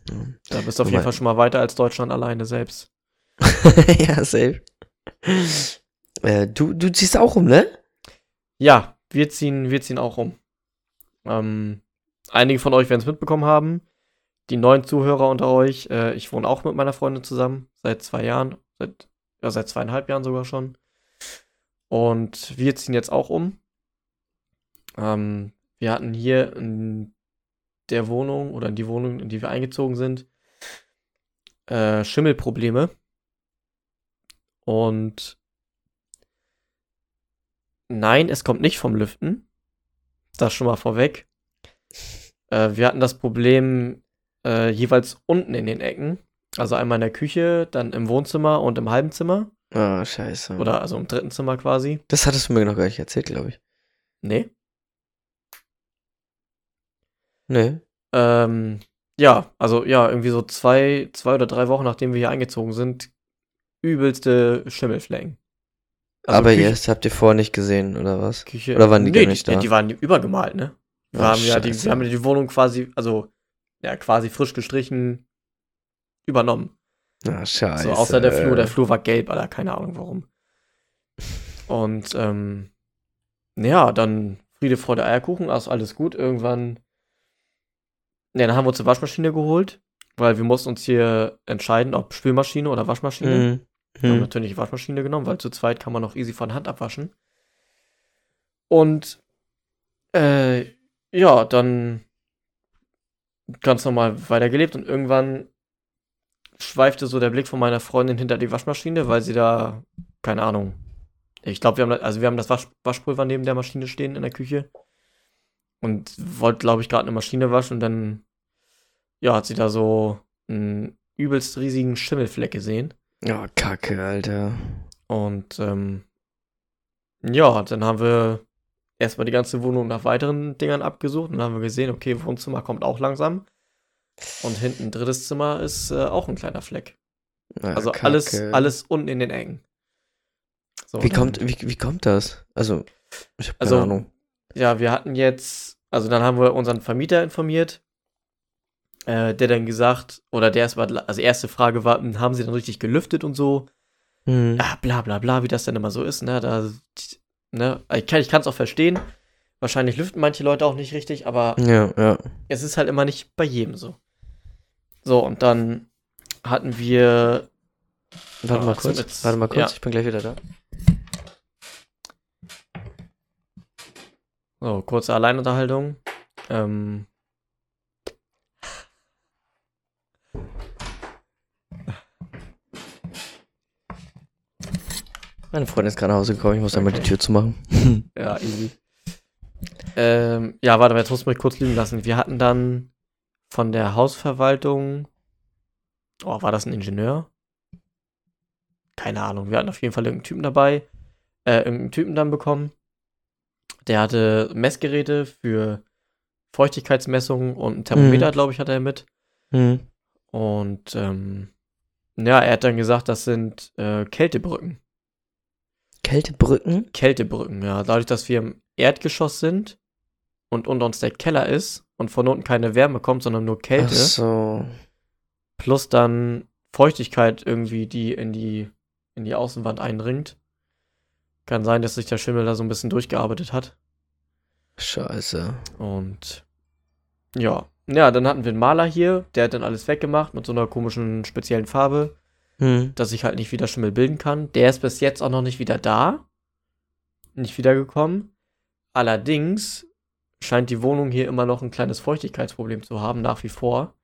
Ja, Da bist du auf jeden Fall schon mal weiter als Deutschland alleine selbst. ja safe. Äh, du, du ziehst auch um, ne? Ja, wir ziehen, wir ziehen auch um. Ähm, einige von euch werden es mitbekommen haben. Die neuen Zuhörer unter euch, äh, ich wohne auch mit meiner Freundin zusammen, seit zwei Jahren, seit, ja, seit zweieinhalb Jahren sogar schon. Und wir ziehen jetzt auch um. Ähm, wir hatten hier in der Wohnung oder in die Wohnung, in die wir eingezogen sind, äh, Schimmelprobleme. Und nein, es kommt nicht vom Lüften. Das schon mal vorweg. Äh, wir hatten das Problem äh, jeweils unten in den Ecken. Also einmal in der Küche, dann im Wohnzimmer und im halben Zimmer. Ah, scheiße. Oder also im dritten Zimmer quasi. Das hattest du mir noch gar nicht erzählt, glaube ich. Nee. Nee. Ähm, ja, also ja, irgendwie so zwei, zwei oder drei Wochen, nachdem wir hier eingezogen sind, übelste Schimmelflecken. Also Aber Küche- jetzt habt ihr vorher nicht gesehen, oder was? Küche. Oder waren die nee, gar nicht die, da? die waren übergemalt, ne? Wir, Ah, haben ja die, wir haben ja die Wohnung quasi, also ja, quasi frisch gestrichen übernommen. Ah, scheiße. So, außer der Flur. Der Flur war gelb, Alter, keine Ahnung warum. Und, ähm, ja, dann Friede, Freude, Eierkuchen, also alles gut. Irgendwann, ja, dann haben wir uns eine Waschmaschine geholt, weil wir mussten uns hier entscheiden, ob Spülmaschine oder Waschmaschine. Mhm. Wir haben Mhm. natürlich die Waschmaschine genommen, weil zu zweit kann man noch easy von Hand abwaschen. Und äh, ja, dann ganz normal weitergelebt und irgendwann schweifte so der Blick von meiner Freundin hinter die Waschmaschine, weil sie da, keine Ahnung, ich glaube, wir haben, also wir haben das Wasch, Waschpulver neben der Maschine stehen in der Küche und wollte, glaube ich, gerade eine Maschine waschen und dann, ja, hat sie da so einen übelst riesigen Schimmelfleck gesehen. Oh, Kacke, Alter. Und ähm, ja, dann haben wir erstmal die ganze Wohnung nach weiteren Dingern abgesucht und dann haben wir gesehen, okay, Wohnzimmer kommt auch langsam. Und hinten drittes Zimmer ist äh, auch ein kleiner Fleck. Ah, Also Kacke. alles, alles unten in den Ecken. So, Wie dann- kommt, wie, wie kommt das? Also, ich hab keine Also, Ahnung. Ja, wir hatten jetzt, also dann haben wir unseren Vermieter informiert, äh, der dann gesagt, oder der erstmal, also erste Frage war, hm, haben sie dann richtig gelüftet und so? Mhm. ja, bla bla bla, wie das denn immer so ist, ne? Da, ne? Ich kann es auch verstehen. Wahrscheinlich lüften manche Leute auch nicht richtig, aber Ja, ja. es ist halt immer nicht bei jedem so. So, und dann hatten wir. Warte mal kurz. jetzt- Warte mal kurz, ja. ich bin gleich wieder da. So, kurze Alleinunterhaltung. Ähm, Meine Freundin ist gerade nach Hause gekommen, ich muss einmal die Tür zumachen. ja, easy. Ähm, ja, warte, jetzt muss ich mich kurz lügen lassen. Wir hatten dann von der Hausverwaltung. Oh, war das ein Ingenieur? Keine Ahnung. Wir hatten auf jeden Fall irgendeinen Typen dabei. Äh, irgendeinen Typen dann bekommen. Der hatte Messgeräte für Feuchtigkeitsmessungen und ein Thermometer, Mhm. glaube ich, hat er mit. Mhm. Und ähm, ja, er hat dann gesagt, das sind äh, Kältebrücken. Kältebrücken? Kältebrücken, ja. Dadurch, dass wir im Erdgeschoss sind und unter uns der Keller ist und von unten keine Wärme kommt, sondern nur Ach Kälte, so. plus dann Feuchtigkeit irgendwie, die in die, in die Außenwand eindringt. Kann sein, dass sich der Schimmel da so ein bisschen durchgearbeitet hat. Scheiße. Und ja. Ja, dann hatten wir einen Maler hier, der hat dann alles weggemacht mit so einer komischen speziellen Farbe, Hm. dass sich halt nicht wieder Schimmel bilden kann. Der ist bis jetzt auch noch nicht wieder da. Nicht wiedergekommen. Allerdings scheint die Wohnung hier immer noch ein kleines Feuchtigkeitsproblem zu haben, nach wie vor.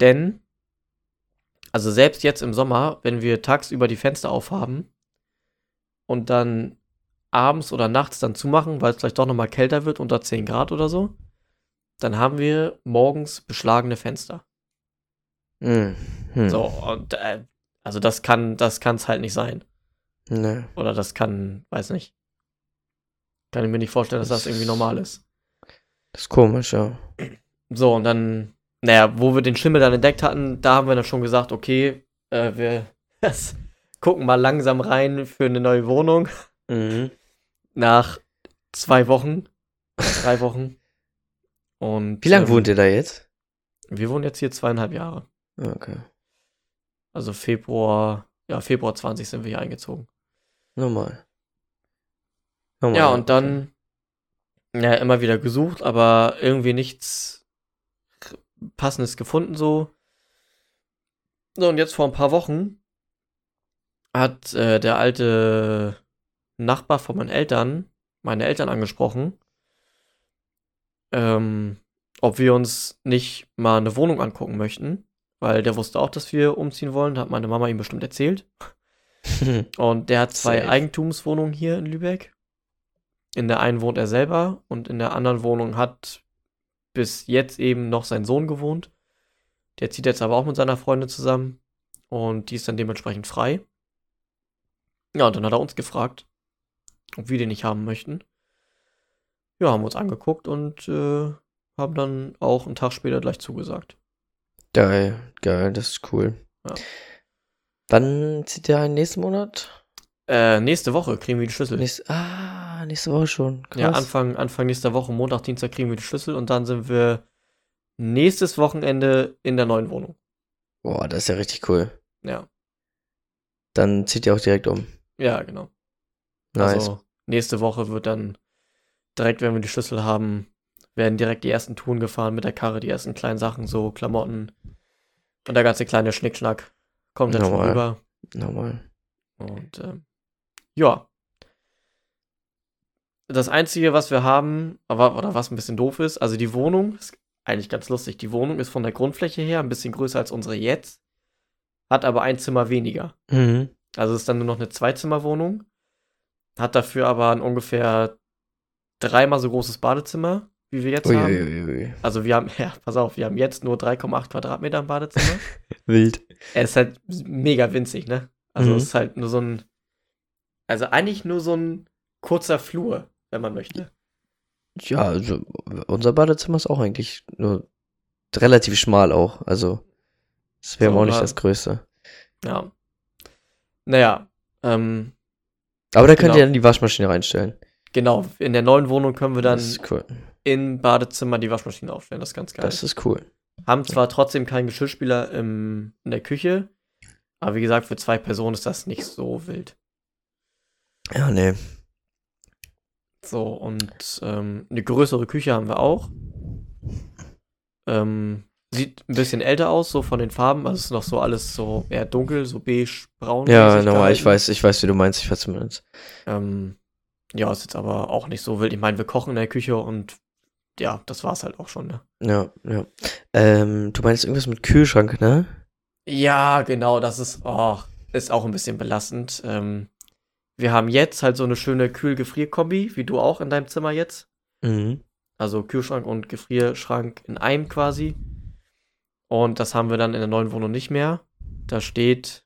Denn, also selbst jetzt im Sommer, wenn wir tagsüber die Fenster aufhaben und dann abends oder nachts dann zumachen, weil es vielleicht doch nochmal kälter wird, unter 10 Grad oder so, dann haben wir morgens beschlagene Fenster. Hm. Hm. So, und äh, also das kann, das kann es halt nicht sein. Ne. Oder das kann, weiß nicht. Kann ich mir nicht vorstellen, dass das irgendwie normal ist. Das ist komisch, ja. So, und dann, naja, wo wir den Schimmel dann entdeckt hatten, da haben wir dann schon gesagt, okay, äh, wir das, gucken mal langsam rein für eine neue Wohnung. Mhm. Nach zwei Wochen, drei Wochen. Und Wie lange ähm, wohnt ihr da jetzt? Wir wohnen jetzt hier zweieinhalb Jahre. Okay. Also Februar, ja, Februar 20 sind wir hier eingezogen. Normal. Normal. Ja, und dann ja, immer wieder gesucht, aber irgendwie nichts Passendes gefunden so. So, und jetzt vor ein paar Wochen hat äh, der alte Nachbar von meinen Eltern meine Eltern angesprochen, ähm, ob wir uns nicht mal eine Wohnung angucken möchten, weil der wusste auch, dass wir umziehen wollen, hat meine Mama ihm bestimmt erzählt. Und der hat zwei Safe. Eigentumswohnungen hier in Lübeck. In der einen wohnt er selber und in der anderen Wohnung hat bis jetzt eben noch sein Sohn gewohnt. Der zieht jetzt aber auch mit seiner Freundin zusammen und die ist dann dementsprechend frei. Ja, und dann hat er uns gefragt, ob wir den nicht haben möchten. Ja, haben wir uns angeguckt und äh, haben dann auch einen Tag später gleich zugesagt. Geil, geil, das ist cool. Ja. Wann zieht der ein? Nächsten Monat? Äh, nächste Woche kriegen wir die Schlüssel. Nächste, ah, nächste Woche schon. Krass. Ja, Anfang, Anfang nächster Woche, Montag, Dienstag kriegen wir die Schlüssel und dann sind wir nächstes Wochenende in der neuen Wohnung. Boah, das ist ja richtig cool. Ja. Dann zieht ihr auch direkt um. Ja, genau. Nice. Also nächste Woche wird dann direkt, wenn wir die Schlüssel haben, werden direkt die ersten Touren gefahren mit der Karre, die ersten kleinen Sachen, so Klamotten und der ganze kleine Schnickschnack kommt dann schon rüber. Normal. Und ähm, ja. Das Einzige, was wir haben, aber oder was ein bisschen doof ist, also die Wohnung ist eigentlich ganz lustig. Die Wohnung ist von der Grundfläche her ein bisschen größer als unsere jetzt, hat aber ein Zimmer weniger. Mhm. Also ist dann nur noch eine Zweizimmerwohnung, hat dafür aber ein ungefähr dreimal so großes Badezimmer, wie wir jetzt haben. Uiuiui. Also wir haben, ja, pass auf, wir haben jetzt nur 3,8 Quadratmeter im Badezimmer. Wild. Er ist halt mega winzig, ne? Also Mhm. es ist halt nur so ein, also eigentlich nur so ein kurzer Flur, wenn man möchte. Ja, also unser Badezimmer ist auch eigentlich nur relativ schmal auch. Also, das wäre So, auch nicht das Größte. Ja. Naja, ähm, Aber da könnt Genau. ihr dann die Waschmaschine reinstellen. Genau, in der neuen Wohnung können wir dann cool. im Badezimmer die Waschmaschine aufstellen, das ist ganz geil. Das ist cool. Haben zwar trotzdem keinen Geschirrspüler im, in der Küche, aber wie gesagt, für zwei Personen ist das nicht so wild. Ja, nee. So, und ähm, eine größere Küche haben wir auch. Ähm, sieht ein bisschen älter aus, so von den Farben. Also es ist noch so alles so eher dunkel, so beige, braun. Ja, normal, ich weiß, ich weiß, wie du meinst, ich weiß, meinst. Ähm, ja, ist jetzt aber auch nicht so wild. Ich meine, wir kochen in der Küche und ja, das war's halt auch schon, ne? Ja, ja. Ähm, du meinst irgendwas mit Kühlschrank, ne? Ja, genau, das ist, oh, ist auch ein bisschen belastend. Ähm, wir haben jetzt halt so eine schöne Kühl-Gefrier-Kombi, wie du auch in deinem Zimmer jetzt. Mhm. Also Kühlschrank und Gefrierschrank in einem quasi. Und das haben wir dann in der neuen Wohnung nicht mehr. Da steht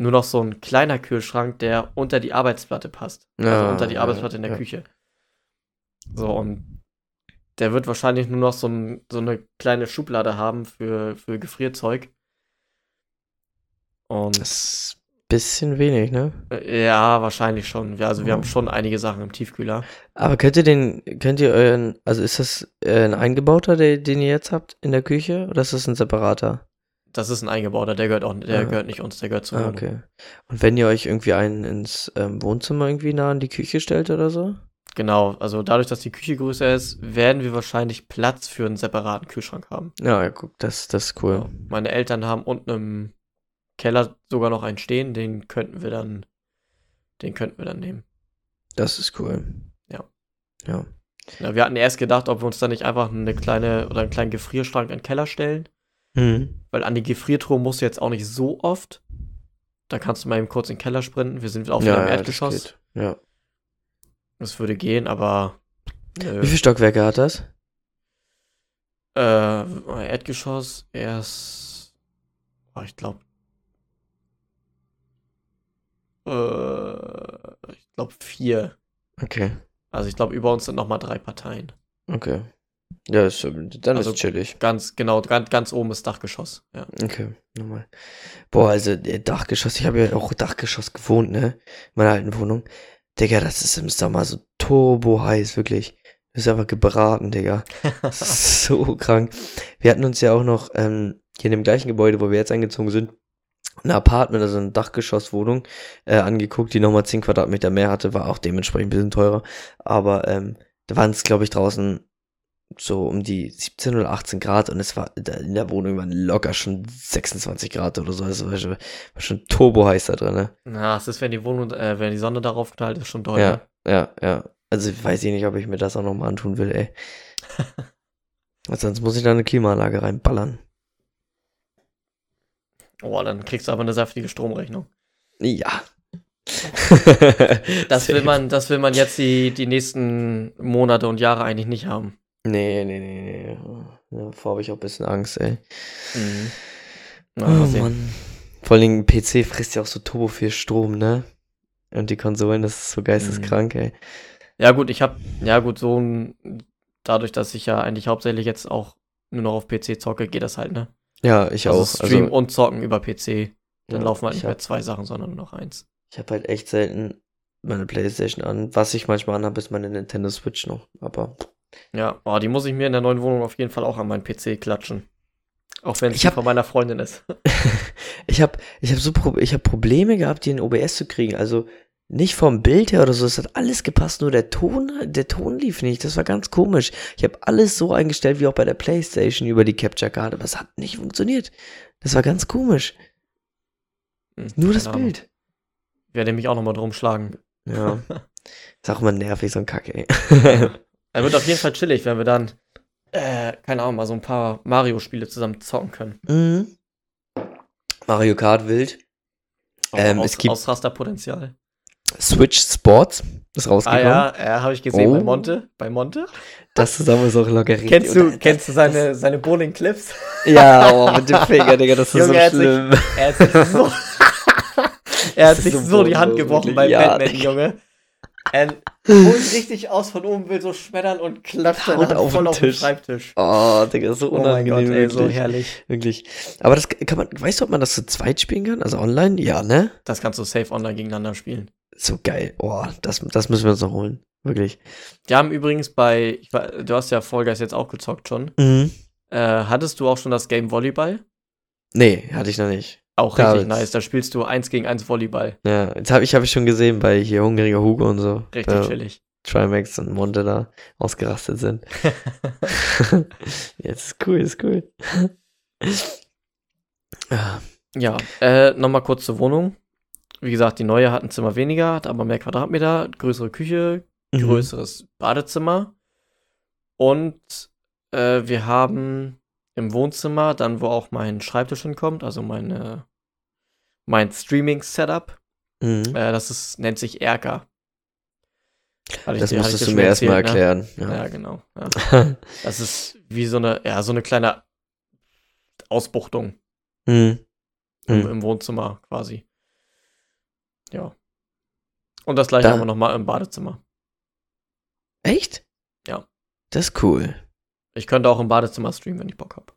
nur noch so ein kleiner Kühlschrank, der unter die Arbeitsplatte passt. Also Ja, unter die ja, Arbeitsplatte in der ja. Küche. So, und der wird wahrscheinlich nur noch so, ein, so eine kleine Schublade haben für, für Gefrierzeug. Und Das ist ein bisschen wenig, ne? äh, ja, wahrscheinlich schon. Also wir haben schon einige Sachen im Tiefkühler. Aber könnt ihr den, könnt ihr euren, also ist das äh, ein eingebauter, den ihr jetzt habt in der Küche, oder ist das ein separater? Das ist ein eingebauter, der gehört auch, der Ah. gehört nicht uns, der gehört zu Ah, okay. Und wenn ihr euch irgendwie einen ins ähm, Wohnzimmer irgendwie nah an die Küche stellt oder so? Genau, also dadurch, dass die Küche größer ist, werden wir wahrscheinlich Platz für einen separaten Kühlschrank haben. Ja, ja, guck, das, das ist cool. Ja. Meine Eltern haben unten im Keller sogar noch einen stehen, den könnten wir dann, den könnten wir dann nehmen. Das ist cool. Ja. Ja. Ja, wir hatten erst gedacht, ob wir uns da nicht einfach eine kleine oder einen kleinen Gefrierschrank in den Keller stellen, Mhm. Weil an die Gefriertruhe musst du jetzt auch nicht so oft. Da kannst du mal eben kurz in den Keller sprinten. Wir sind auch wieder Ja, im ja, das Erdgeschoss. geht. Ja. Das, würde gehen, aber nö. Wie viele Stockwerke hat das? Äh, Erdgeschoss erst, oh, ich glaube, äh, ich glaube vier. Okay. Also ich glaube, über uns sind noch mal drei Parteien. Okay. Ja, ist, dann Also- ist chillig. Ganz genau, ganz, ganz oben ist Dachgeschoss. Ja. Okay, nochmal. Boah, also der Dachgeschoss, ich habe ja auch Dachgeschoss gewohnt, ne? In meiner alten Wohnung. Digga, das ist im Sommer so turbo heiß, wirklich. Du bist einfach gebraten, Digga. Das ist so krank. Wir hatten uns ja auch noch ähm, hier in dem gleichen Gebäude, wo wir jetzt eingezogen sind, ein Apartment, also eine Dachgeschosswohnung, äh, angeguckt, die nochmal 10 Quadratmeter mehr hatte, war auch dementsprechend ein bisschen teurer. Aber ähm, da waren es, glaube ich, draußen so um die 17 oder 18 Grad und es war in der Wohnung waren locker schon 26 Grad oder so. Also war schon, war schon turbo heiß da drin, ne? Na, es ist, wenn die Wohnung, äh, wenn die Sonne darauf knallt, ist schon doll. Ja, ne? ja, ja. Also weiß ich nicht, ob ich mir das auch nochmal antun will, ey. Sonst muss ich da eine Klimaanlage reinballern. Oh, dann kriegst du aber eine saftige Stromrechnung. Ja. Das will man, das will man jetzt die, die nächsten Monate und Jahre eigentlich nicht haben. Nee, nee, nee, nee. Davor habe ich auch ein bisschen Angst, ey. Mhm. Na, Oh. Mann. Vor allen Dingen, PC frisst ja auch so turbo viel Strom, ne? Und die Konsolen, das ist so geisteskrank, ey. Ja, gut, ich habe, ja, gut, so ein, dadurch, dass ich ja eigentlich hauptsächlich jetzt auch nur noch auf PC zocke, geht das halt, ne? Ja, ich Also auch. Stream Also, und Zocken über PC. Dann ja, laufen halt ich nicht mehr hab, zwei Sachen, sondern nur noch eins. ich hab halt echt selten meine Playstation an. Was ich manchmal anhabe, ist meine Nintendo Switch noch. Aber Ja, oh, die muss ich mir in der neuen Wohnung auf jeden Fall auch an meinen PC klatschen. Auch wenn es ich von meiner Freundin ist. ich hab, ich hab so Pro ich hab Probleme gehabt, die in OBS zu kriegen. Also nicht vom Bild her oder so, es hat alles gepasst, nur der Ton, der Ton lief nicht. Das war ganz komisch. Ich habe alles so eingestellt wie auch bei der Playstation über die Capture Card, aber es hat nicht funktioniert. Das war ganz komisch. Hm, Nur das Ahnung. Bild. Werde mich auch nochmal drum schlagen. Ja. Ist auch immer nervig, so ein Kacke, ey. Er wird auf jeden Fall chillig, wenn wir dann, äh, keine Ahnung, mal so ein paar Mario-Spiele zusammen zocken können. Mhm. Mario Kart wild. Ähm, aus, es gibt Ausrasterpotenzial. Switch Sports ist Ah rausgekommen. ja, ja habe ich gesehen bei Oh. Monte. Bei Monte. Das zusammen ist auch locker richtig. Kennst du, kennst du seine, seine Bowling-Clips? Ja, oh, mit dem Finger, Digga, das ist Junge, er hat so sich- schlimm. Er hat sich so, er hat sich ist so die Hand gebrochen beim Ja, Batman, Digga. Junge. Er holt richtig aus von oben, will so schmettern und klatscht Haut Hand auf voll den auf den Tisch. Schreibtisch. Oh, Digga, so Oh mein unangenehm, Gott, ey, so herrlich. Wirklich. Aber das kann man, weißt du, ob man das zu zweit spielen kann? Also online? Ja, ne? Das kannst du safe online gegeneinander spielen. So geil. Oh, das, das müssen wir uns noch holen. Wirklich. Die haben übrigens bei, war- du hast ja Fall Guys jetzt auch gezockt schon. Mhm. Äh, hattest du auch schon das Game Volleyball? Nee, hatte ich noch nicht. Auch Da richtig nice. Da spielst du eins gegen eins Volleyball. Ja, jetzt habe ich, hab ich schon gesehen bei hier Hungriger Hugo und so. Richtig chillig. Trimax und Monte da ausgerastet sind. Jetzt ist cool, ist cool. Ah, Ja, äh, nochmal kurz zur Wohnung. Wie gesagt, die neue hat ein Zimmer weniger, hat aber mehr Quadratmeter, größere Küche, mhm. größeres Badezimmer. Und äh, wir haben im Wohnzimmer, dann wo auch mein Schreibtisch hinkommt, also meine, mein Streaming-Setup, Mhm. äh, das ist, nennt sich Erker. Hatte Das ich musstest du mir erstmal ne? erklären. Ja, Ja. genau. Ja. Das ist wie so eine, ja, so eine kleine Ausbuchtung Mhm. im, Mhm. im Wohnzimmer quasi. Ja. Und das gleiche Da- haben wir nochmal im Badezimmer. Echt? Ja. Das ist cool. Ich könnte auch im Badezimmer streamen, wenn ich Bock habe.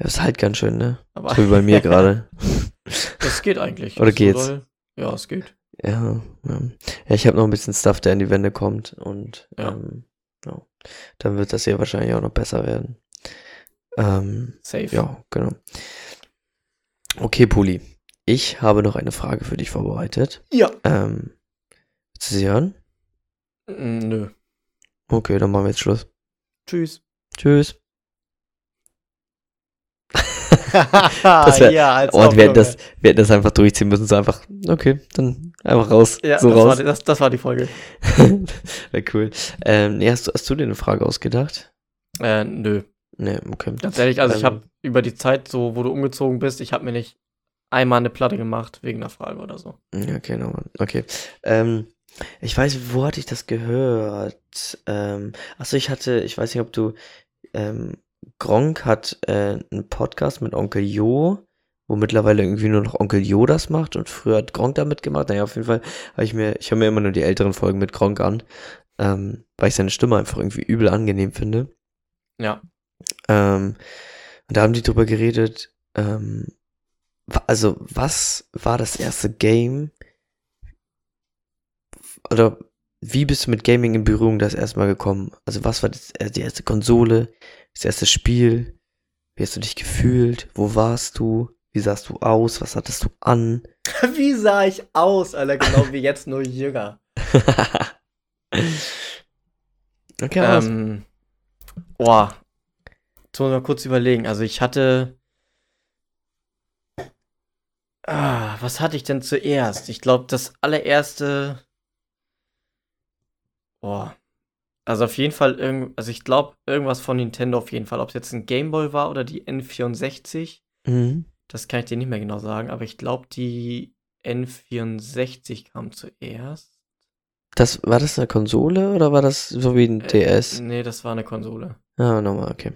Ja, ist halt ganz schön, ne? Aber So wie bei mir gerade. das geht eigentlich. Oder So geht's? doll- Ja, es geht. Ja, ja. ja ich habe noch ein bisschen Stuff, der an die Wände kommt und Ja. ähm, ja. dann wird das hier wahrscheinlich auch noch besser werden. Ähm, Safe. ja, genau. Okay, Puli. Ich habe noch eine Frage für dich vorbereitet. Ja. Ähm, willst du sie hören? Mm, Nö. Okay, dann machen wir jetzt Schluss. Tschüss. Tschüss. das wär- ja, als Und ob, wir hätten, das, wir hätten das einfach durchziehen müssen, so einfach, okay, dann einfach raus. Ja, so das, war, raus. die- das, das war die Folge. Wäre cool. Ähm, nee, hast, du- hast du dir eine Frage ausgedacht? Äh, nö. Nee, okay. Ganz ehrlich, also ich Ähm. habe über die Zeit, so wo du umgezogen bist, ich habe mir nicht einmal eine Platte gemacht wegen einer Frage oder so. Ja, Okay, nochmal. Okay. Ähm, ich weiß, wo hatte ich das gehört? Ähm, achso, ich hatte, ich weiß nicht, ob du, ähm, Gronk hat äh, einen Podcast mit Onkel Jo, wo mittlerweile irgendwie nur noch Onkel Jo das macht und früher hat Gronk da mitgemacht. Naja, auf jeden Fall habe ich mir, ich höre mir immer nur die älteren Folgen mit Gronk an, ähm, weil ich seine Stimme einfach irgendwie übel angenehm finde. Ja. Ähm, und da haben die drüber geredet, ähm, also was war das erste Game? Oder wie bist du mit Gaming in Berührung das erste Mal gekommen? Also was war das, äh, die erste Konsole, das erste Spiel? Wie hast du dich gefühlt? Wo warst du? Wie sahst du aus? Was hattest du an? Wie sah ich aus, Alter? Genau wie jetzt, nur jünger. okay, was? Ähm, boah. Jetzt muss ich mal kurz überlegen. Also ich hatte. Ah, was hatte ich denn zuerst? Ich glaube, das allererste. Boah. Also auf jeden Fall irgend, also ich glaube irgendwas von Nintendo auf jeden Fall. Ob es jetzt ein Gameboy war oder die N64, Mhm. das kann ich dir nicht mehr genau sagen. Aber ich glaube, die N64 kam zuerst. Das, war das eine Konsole oder war das so wie ein Äh, DS? Nee, das war eine Konsole. Ah, nochmal, okay.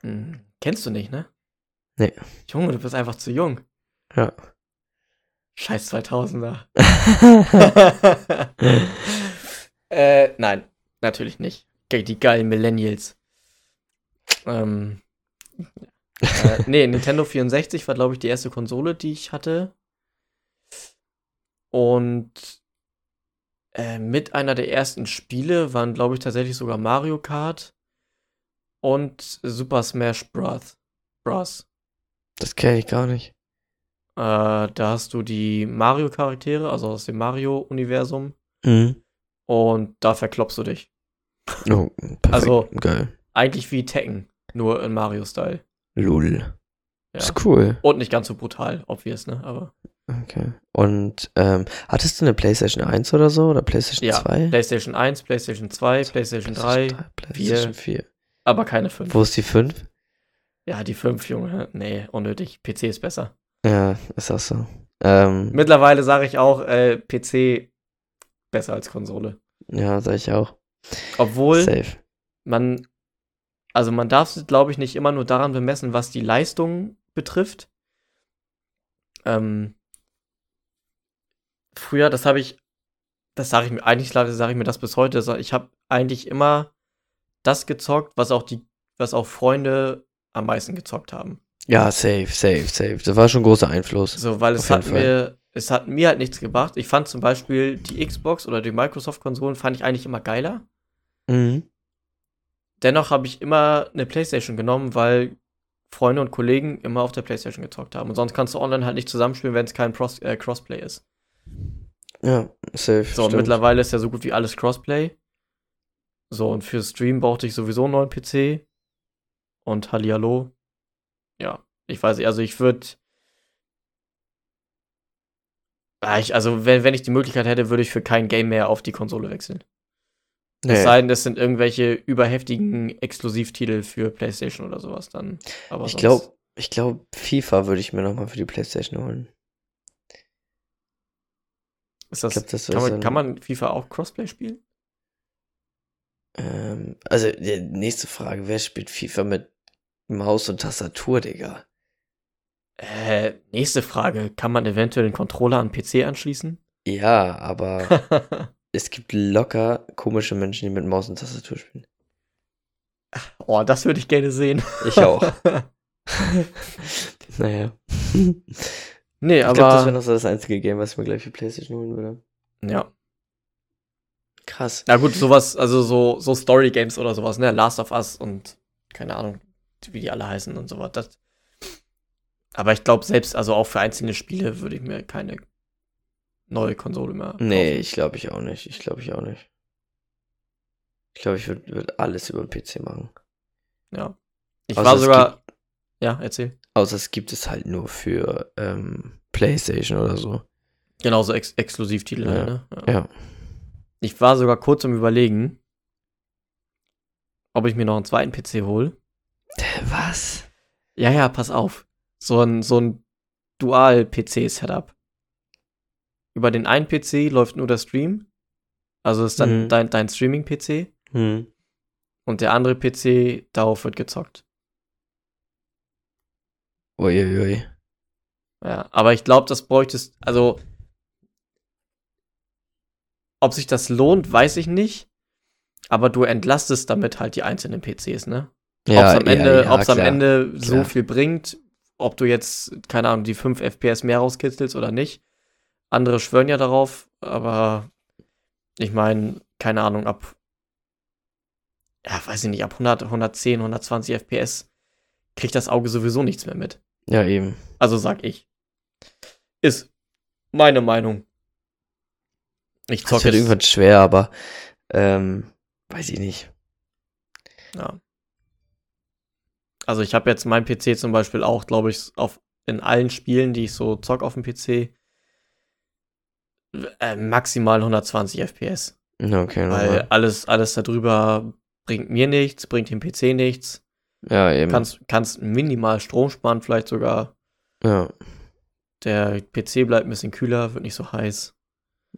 Hm, kennst du nicht, ne? Nee. Junge, du bist einfach zu jung. Ja. Scheiß 2000er. äh, nein, natürlich nicht. Die geilen Millennials. Ähm, äh, nee, Nintendo 64 war, glaube ich, die erste Konsole, die ich hatte. Und äh, mit einer der ersten Spiele waren, glaube ich, tatsächlich sogar Mario Kart und Super Smash Bros. Bros. Das kenne ich gar nicht. Äh, da hast du die Mario-Charaktere, also aus dem Mario-Universum, Mhm. und da verklopst du dich. Oh, perfekt. Also- Geil. Eigentlich wie Tekken, nur in Mario-Style. Lul. Ja. Ist cool. Und nicht ganz so brutal, obvious, ne? Aber Okay. Und ähm, hattest du eine PlayStation 1 oder so? Oder PlayStation ja, 2? PlayStation 1, PlayStation 2, PlayStation 3, PlayStation 4. aber keine 5. Wo ist die 5? Ja, die 5, Junge. Nee, unnötig. PC ist besser. Ja, ist auch so. Ähm, Mittlerweile sage ich auch, äh, PC besser als Konsole. ja, sag ich auch. Obwohl Safe. man, also man darf es, glaube ich, nicht immer nur daran bemessen, was die Leistung betrifft. Ähm, früher, das habe ich, das sage ich mir, eigentlich sage ich mir das bis heute, ich habe eigentlich immer das gezockt, was auch die, was auch Freunde am meisten gezockt haben. Ja, safe, safe, safe. Das war schon ein großer Einfluss. So, weil es hat mir, es hat mir halt nichts gebracht. Ich fand zum Beispiel die Xbox oder die Microsoft-Konsolen fand ich eigentlich immer geiler. Mhm. Dennoch habe ich immer eine Playstation genommen, weil Freunde und Kollegen immer auf der Playstation gezockt haben. Und sonst kannst du online halt nicht zusammenspielen, wenn es kein Pros äh, Crossplay ist. Ja, safe. So, und mittlerweile ist ja so gut wie alles Crossplay. So, und für Stream brauchte ich sowieso einen neuen PC. Und Hallihallo. Ja, ich weiß nicht, also ich würde. Ich, also, wenn, wenn ich die Möglichkeit hätte, würde ich für kein Game mehr auf die Konsole wechseln. Es sei denn, das sind irgendwelche überheftigen Exklusivtitel für PlayStation oder sowas dann. Aber Ich glaube, ich glaube, FIFA würde ich mir nochmal für die Playstation holen. ist das, Ich glaube, das kann, man, kann man FIFA auch Crossplay spielen? Ähm, also, die nächste Frage, wer spielt FIFA mit Maus und Tastatur, Digga? Äh, nächste Frage. Kann man eventuell den Controller an PC anschließen? Ja, aber es gibt locker komische Menschen, die mit Maus und Tastatur spielen. oh, das würde ich gerne sehen. Ich auch. naja. nee, Ich glaube, das wäre aber. noch so das einzige Game, was ich mir gleich für Playstation holen würde. ja. Krass. Na gut, sowas, also so, so Story-Games oder sowas, ne? Last of Us und keine Ahnung, wie die alle heißen und sowas. Das, aber ich glaube, selbst, also auch für einzelne Spiele würde ich mir keine neue Konsole mehr. Nee, kaufen. ich glaube ich auch nicht. Ich glaube ich auch nicht. Ich glaube, ich würde würd alles über den PC machen. Ja. Ich Außer war sogar. Ja, erzähl. Außer es gibt es halt nur für ähm, Playstation oder so. Genauso ex Exklusivtitel, halt, ne? Ja. Ich war sogar kurz am Überlegen, ob ich mir noch einen zweiten PC hole. Was? Ja, ja, pass auf. So ein, so ein Dual-PC-Setup. Über den einen PC läuft nur der Stream. Also ist dann Mhm. dein, dein Streaming-PC. Hm. Und der andere PC, darauf wird gezockt. Uiuiui. Ja, aber ich glaube, das bräuchtest, also, ob sich das lohnt, weiß ich nicht. Aber du entlastest damit halt die einzelnen PCs, ne? Ja, ob's am Ende, ja, ja, ob's am. Ende so Klar. viel bringt, ob du jetzt, keine Ahnung, die 5 FPS mehr rauskitzelst oder nicht. Andere schwören ja darauf, aber ich meine, keine Ahnung, ab, ja, weiß ich nicht, ab 100, 110, 120 FPS kriegt das Auge sowieso nichts mehr mit. Ja, eben. Also sag ich. Ist meine Meinung. Ich Das zocke wird jetzt, irgendwann schwer, aber ähm, weiß ich nicht. ja. Also ich habe jetzt mein PC zum Beispiel auch, glaube ich, auf in allen Spielen, die ich so zock auf dem PC, äh, maximal 120 FPS. Okay, Weil nochmal. alles, alles darüber bringt mir nichts, bringt dem PC nichts. Ja, eben. Kannst, kannst minimal Strom sparen, vielleicht sogar. ja. Der PC bleibt ein bisschen kühler, wird nicht so heiß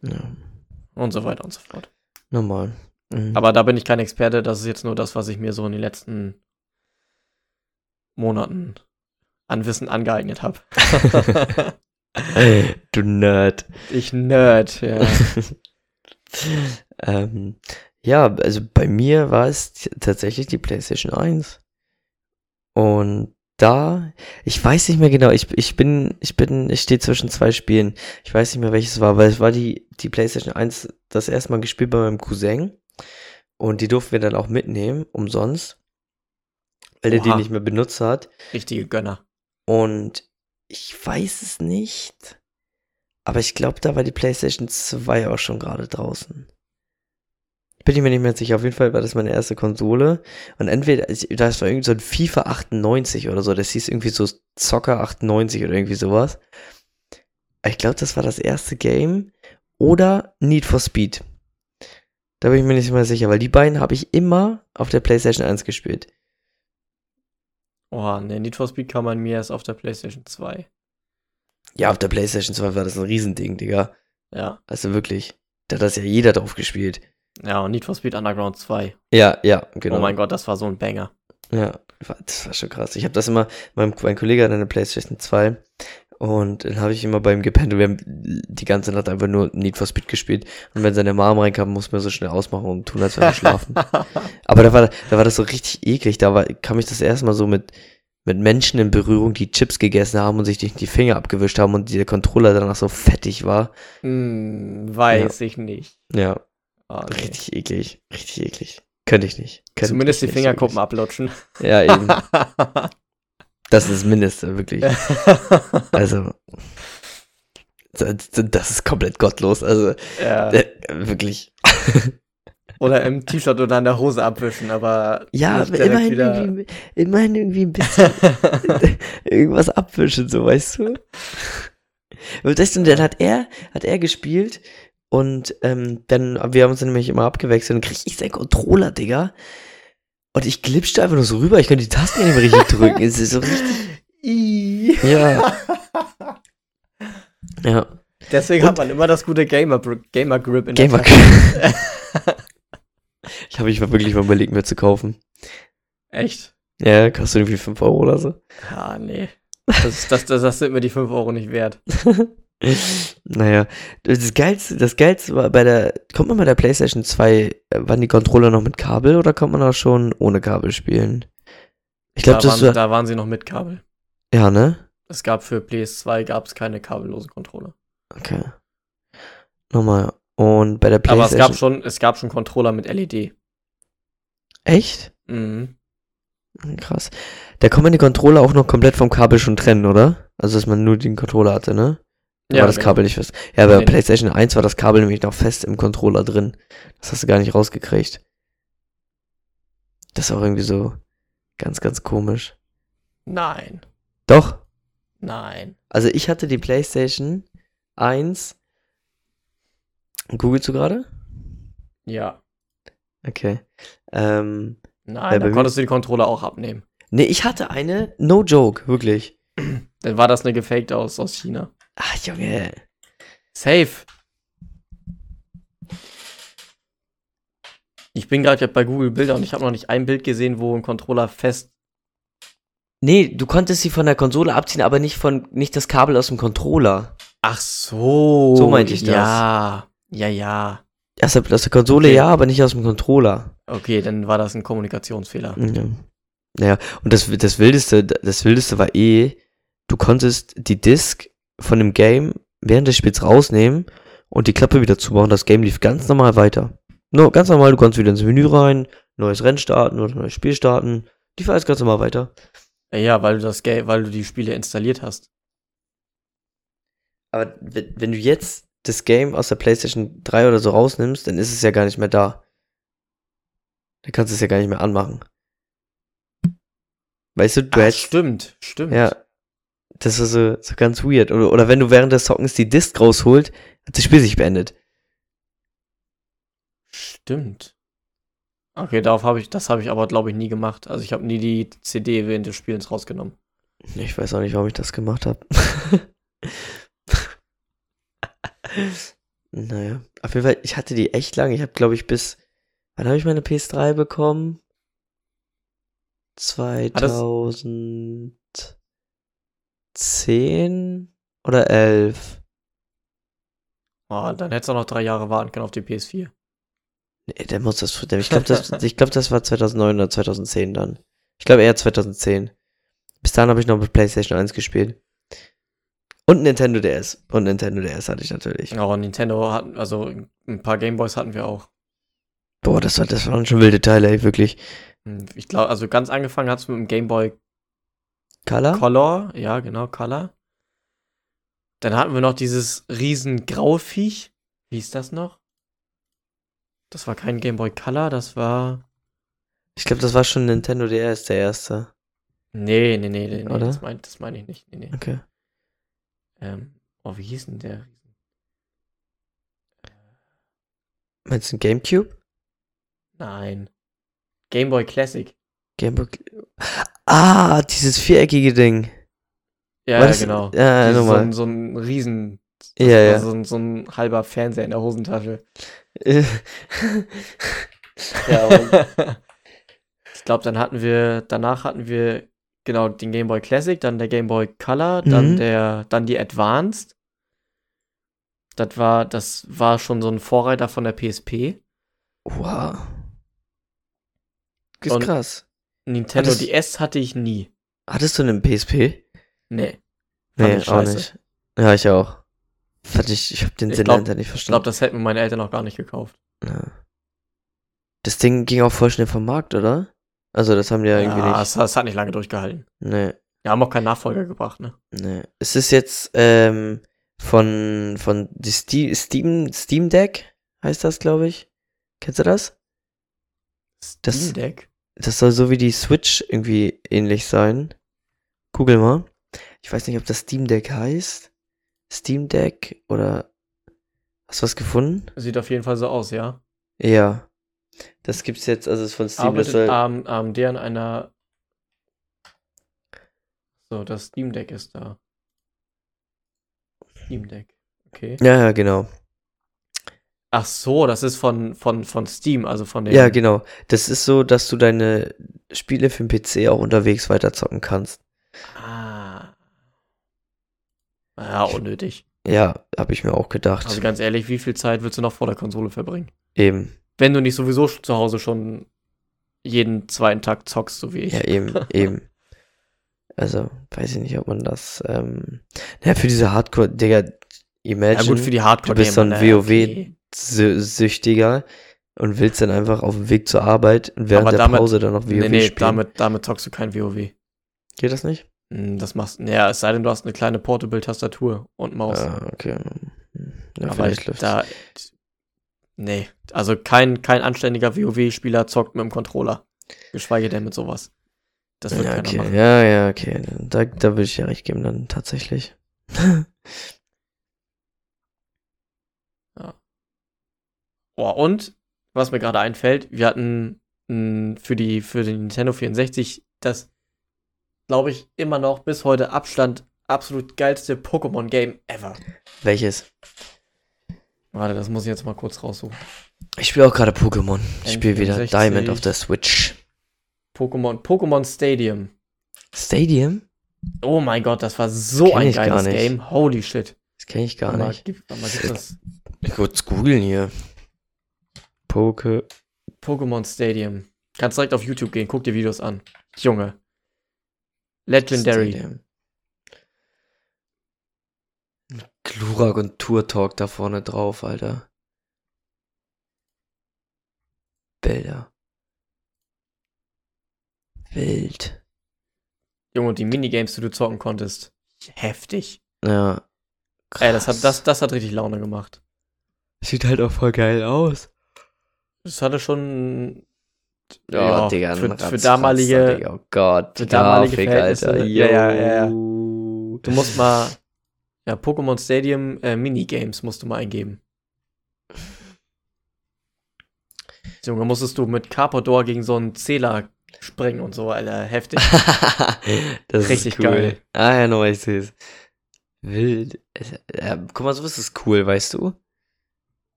ja. und so weiter und so fort. Normal. Mhm. Aber da bin ich kein Experte, das ist jetzt nur das, was ich mir so in den letzten Monaten an Wissen angeeignet habe. du Nerd. ich Nerd, ja. ähm, ja, also bei mir war es tatsächlich die PlayStation 1. Und da, ich weiß nicht mehr genau, ich, ich bin, ich bin, ich stehe zwischen zwei Spielen. Ich weiß nicht mehr welches war, weil es war die, die PlayStation 1 das erste Mal gespielt bei meinem Cousin. Und die durften wir dann auch mitnehmen, umsonst. Weil der die nicht mehr benutzt hat. Richtige Gönner. Und ich weiß es nicht. Aber ich glaube, da war die PlayStation 2 auch schon gerade draußen. Bin ich mir nicht mehr sicher. Auf jeden Fall war das meine erste Konsole. Und entweder, das war irgendwie so ein FIFA 98 oder so. Das hieß irgendwie so Zocker 98 oder irgendwie sowas. Ich glaube, das war das erste Game. Oder Need for Speed. Da bin ich mir nicht mehr sicher, weil die beiden habe ich immer auf der PlayStation 1 gespielt. Oh, ne, Need for Speed kann man mir erst auf der PlayStation 2. Ja, auf der PlayStation 2 war das ein Riesending, Digga. Ja. Also wirklich. Da hat das ja jeder drauf gespielt. Ja, und Need for Speed Underground 2. Ja, ja, genau. Oh mein Gott, das war so ein Banger. Ja, das war schon krass. Ich habe das immer, mein, mein Kollege hat eine Playstation 2 und dann habe ich immer beim gepennt und wir haben die ganze Nacht einfach nur Need for Speed gespielt. Und wenn seine Mom reinkam, mussten wir so schnell ausmachen und tun, als wenn wir schlafen. Aber da war, da war das so richtig eklig. Da war, kam ich das erste Mal so mit, mit Menschen in Berührung, die Chips gegessen haben und sich die, die Finger abgewischt haben und der Controller danach so fettig war. hm, weiß ich nicht. Ja, Oh, nee. richtig eklig. Richtig eklig. Könnte ich nicht. Könnte Zumindest die ich nicht, Fingerkuppen wirklich. ablutschen. Ja, eben. Das ist das Mindeste, wirklich. Also, das ist komplett gottlos. Also, ja. äh, wirklich. Oder im T-Shirt oder in der Hose abwischen, aber Ja, aber immerhin wieder- irgendwie, immerhin irgendwie ein bisschen irgendwas abwischen, so, weißt du? Und das, und dann hat er, hat er gespielt und ähm, dann, wir haben uns dann nämlich immer abgewechselt und dann krieg ich seinen Controller, Digga. Und ich glitschte einfach nur so rüber, ich konnte die Tasten nicht mehr richtig drücken. Es ist so richtig. I. Ja. Ja. Deswegen Und- hat man immer das gute Gamer, Gamer Grip in der Gamer Tasche. Ich habe mich wirklich mal überlegt, mir zu kaufen. Echt? Ja, kostet irgendwie 5 Euro oder so. Ah, nee. Das, das, das, das sind mir die 5 Euro nicht wert. naja, das Geilste, das Geilste war bei der, kommt man bei der PlayStation 2, äh, waren die Controller noch mit Kabel oder kommt man auch schon ohne Kabel spielen? Ich glaube, da, waren, war, da waren sie noch mit Kabel. ja, ne? Es gab für PS2 gab es keine kabellosen Controller. Okay. Nochmal. Und bei der Aber es PlayStation. gab schon, es gab schon Controller mit LED. Echt? Mhm. Hm, Krass. Da kann man die Controller auch noch komplett vom Kabel schon trennen, oder? Also, dass man nur den Controller hatte, ne? Da war das. Kabel nicht fest. Ja, bei nee. PlayStation 1 war das Kabel nämlich noch fest im Controller drin. Das hast du gar nicht rausgekriegt. Das ist auch irgendwie so ganz, ganz komisch. Nein. Doch. Nein. Also ich hatte die PlayStation 1. Googlest du gerade? Ja. Okay. Ähm, Nein, Ja, da konntest du die Controller auch abnehmen. nee, ich hatte eine, no joke, wirklich. Dann war das eine gefaked aus, aus China. Ach, Junge. Safe. Ich bin gerade bei Google Bilder und ich habe noch nicht ein Bild gesehen, wo ein Controller fest. Nee, du konntest sie von der Konsole abziehen, aber nicht von, nicht das Kabel aus dem Controller. Ach so. So meinte ich das. Ja. Ja, ja. Aus der, aus der Konsole Okay. ja, aber nicht aus dem Controller. Okay, dann war das ein Kommunikationsfehler. Ja. Naja, und das, das Wildeste, das Wildeste war eh, du konntest die Disk von dem Game während des Spiels rausnehmen und die Klappe wieder zumachen. Das Game lief ganz normal weiter. Nur ganz normal, du konntest wieder ins Menü rein, neues Rennen starten oder neues Spiel starten. Die alles ganz normal weiter. Ja, weil du das Ga- weil du die Spiele installiert hast. Aber wenn, wenn du jetzt das Game aus der PlayStation 3 oder so rausnimmst, dann ist es ja gar nicht mehr da. Dann kannst du es ja gar nicht mehr anmachen. Weißt du, du Ach, hättest. stimmt, stimmt. Ja. Das ist so, so ganz weird. Oder, oder wenn du während des Zockens die Disc rausholt, hat das Spiel sich beendet. Stimmt. Okay, darauf habe ich, das habe ich aber, glaube ich, nie gemacht. Also ich habe nie die CD während des Spielens rausgenommen. Ich weiß auch nicht, warum ich das gemacht habe. naja, auf jeden Fall, ich hatte die echt lange. Ich habe, glaube ich, bis. Wann habe ich meine PS3 bekommen? 2010 oder 11. Oh, dann hättest du auch noch drei Jahre warten können auf die PS4. Nee, der muss das. Ich glaube, das, ich glaub, das war 2009 oder 2010 dann. Ich glaube eher 2010. Bis dahin habe ich noch mit PlayStation 1 gespielt. Und Nintendo DS. Und Nintendo DS hatte ich natürlich. Oh, Nintendo hat, also ein paar Gameboys hatten wir auch. Boah, das, war, das waren schon wilde Teile, ey, wirklich. Hm, ich glaube, also ganz angefangen hat es mit dem Gameboy Color? Color. Ja, genau, Color. Dann hatten wir noch dieses riesen Grauviech. Wie hieß das noch? Das war kein Gameboy Color, das war. Ich glaube, das war schon Nintendo DS, der erste. Nee, nee, nee, nee, nee Oder? das meine das mein ich nicht. Nee, nee. Okay. Ähm, oh, wie hieß denn der? Meinst du ein Gamecube? Nein. Gameboy Classic. Gameboy. Ah, dieses viereckige Ding. Ja, ja genau. Ja, Dieses, so, ein, so ein Riesen. Ja, ja. Also so, ein, so ein halber Fernseher in der Hosentasche. ja, ich glaube, dann hatten wir, danach hatten wir genau den Game Boy Classic, dann der Game Boy Color, dann Mhm. der, dann die Advanced. Das war, das war schon so ein Vorreiter von der PSP. wow. Ist Und- krass. Nintendo Hattest- DS hatte ich nie. Hattest du einen PSP? Nee. Nee, ich auch nicht. Ja, ich auch. Fand ich, ich hab den Ich Sinn glaub- nicht Ich glaube, verstanden. das hätten meine Eltern noch gar nicht gekauft. ja. Das Ding ging auch voll schnell vom Markt, oder? Also, das haben die ja, irgendwie nicht. es, das hat nicht lange durchgehalten. Nee, Wir haben auch keinen Nachfolger gebracht, ne? nee. Es ist jetzt ähm, von, von die Ste Steam, Steam Deck, heißt das, glaube ich. Kennst du das? Das- Steam Deck. Das soll so wie die Switch irgendwie ähnlich sein. Google mal. Ich weiß nicht, ob das Steam Deck heißt. Steam Deck oder hast du was gefunden? Sieht auf jeden Fall so aus, ja. Ja. Das gibt's jetzt, also es ist von Steam. Das Arbeitet soll, AM, AMD an einer. So, das Steam Deck ist da. Steam Deck. Okay. ja, ja, genau. Ach so, das ist von, von, von Steam, also von dem. Ja, genau. Das ist so, dass du deine Spiele für den PC auch unterwegs weiterzocken kannst. Ah. Ja, unnötig. Ja, habe ich mir auch gedacht. Also ganz ehrlich, wie viel Zeit willst du noch vor der Konsole verbringen? eben. Wenn du nicht sowieso zu Hause schon jeden zweiten Tag zockst, so wie ich. Ja, eben, eben. Also, weiß ich nicht, ob man das, ähm, ja, für diese Hardcore, Digga, imagine. Ja, gut, für die hardcore du bist so ein ne, WoW okay. Sü- süchtiger und willst dann einfach auf dem Weg zur Arbeit und während Aber der damit- Pause dann noch WoW Nee, nee, spielen. damit, damit zockst du kein WoW. Geht das nicht? Hm, Das machst Ja, es sei denn, du hast eine kleine Portable-Tastatur und Maus. Ah, okay. Ja, Aber vielleicht läuft's. da. Nee, also kein, kein anständiger WoW-Spieler zockt mit dem Controller. Geschweige denn mit sowas. Das wird ja, keiner okay. machen. Ja, ja, okay. Da, da würde ich ja recht geben, dann tatsächlich. Oh, und, was mir gerade einfällt, wir hatten mh, für, die, für den Nintendo 64 das, glaube ich, immer noch bis heute Abstand absolut geilste Pokémon-Game ever. Welches? Warte, das muss ich jetzt mal kurz raussuchen. Ich spiele auch gerade Pokémon. Ich spiele wieder N64. Diamond auf der Switch. Pokémon, Pokémon Stadium. Stadium? Oh mein Gott, das war so Kenn ein geiles. Game. Holy shit. Das kenne ich gar mal, nicht. Gib, mal, gib das Ich kurz googeln hier. Poke. Pokémon Stadium. Kannst direkt auf YouTube gehen, guck dir Videos an. Junge. Legendary. Stadium. Glurak und Tour Talk da vorne drauf, Alter. Bilder. Wild. Junge, und die Minigames, die du zocken konntest. Heftig. Ja. Ey, das hat, krass. das, das hat richtig Laune gemacht. Sieht halt auch voll geil aus. Das hatte schon. Oh, Ja, Digga, für- Ratz- für damalige- Digga. Oh Gott, für damalige Grafik, Alter. ja, ja, ja, ja. Du musst mal. Ja, Pokémon Stadium äh, Minigames musst du mal eingeben. Junge, musstest du mit Carpador gegen so einen Zähler springen und so, Alter. Heftig. das Richtig ist cool. geil. Ah ja, no, ich. Wild. Es- Ja, guck mal, sowas ist cool, weißt du?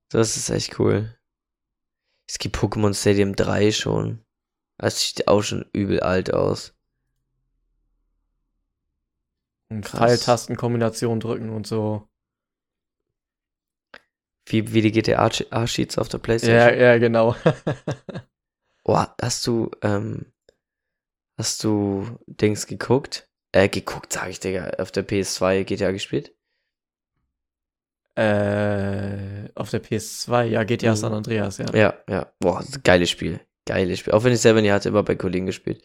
Das ist echt cool. Es gibt Pokémon Stadium 3 schon. Das sieht auch schon übel alt aus. Pfeiltastenkombination drücken und so. Wie, wie die GTA-Sheets auf der Ja, Playstation. ja, genau. Boah, hast du, ähm, hast du Dings geguckt? Äh, geguckt, sag ich, Digga, auf der PS2 GTA gespielt? Äh, auf der PS2, ja, GTA Mhm. San Andreas, ja. Ja, ja. Boah, geiles Spiel. Geiles Spiel. Auch wenn ich selber nie hatte, immer bei Kollegen gespielt.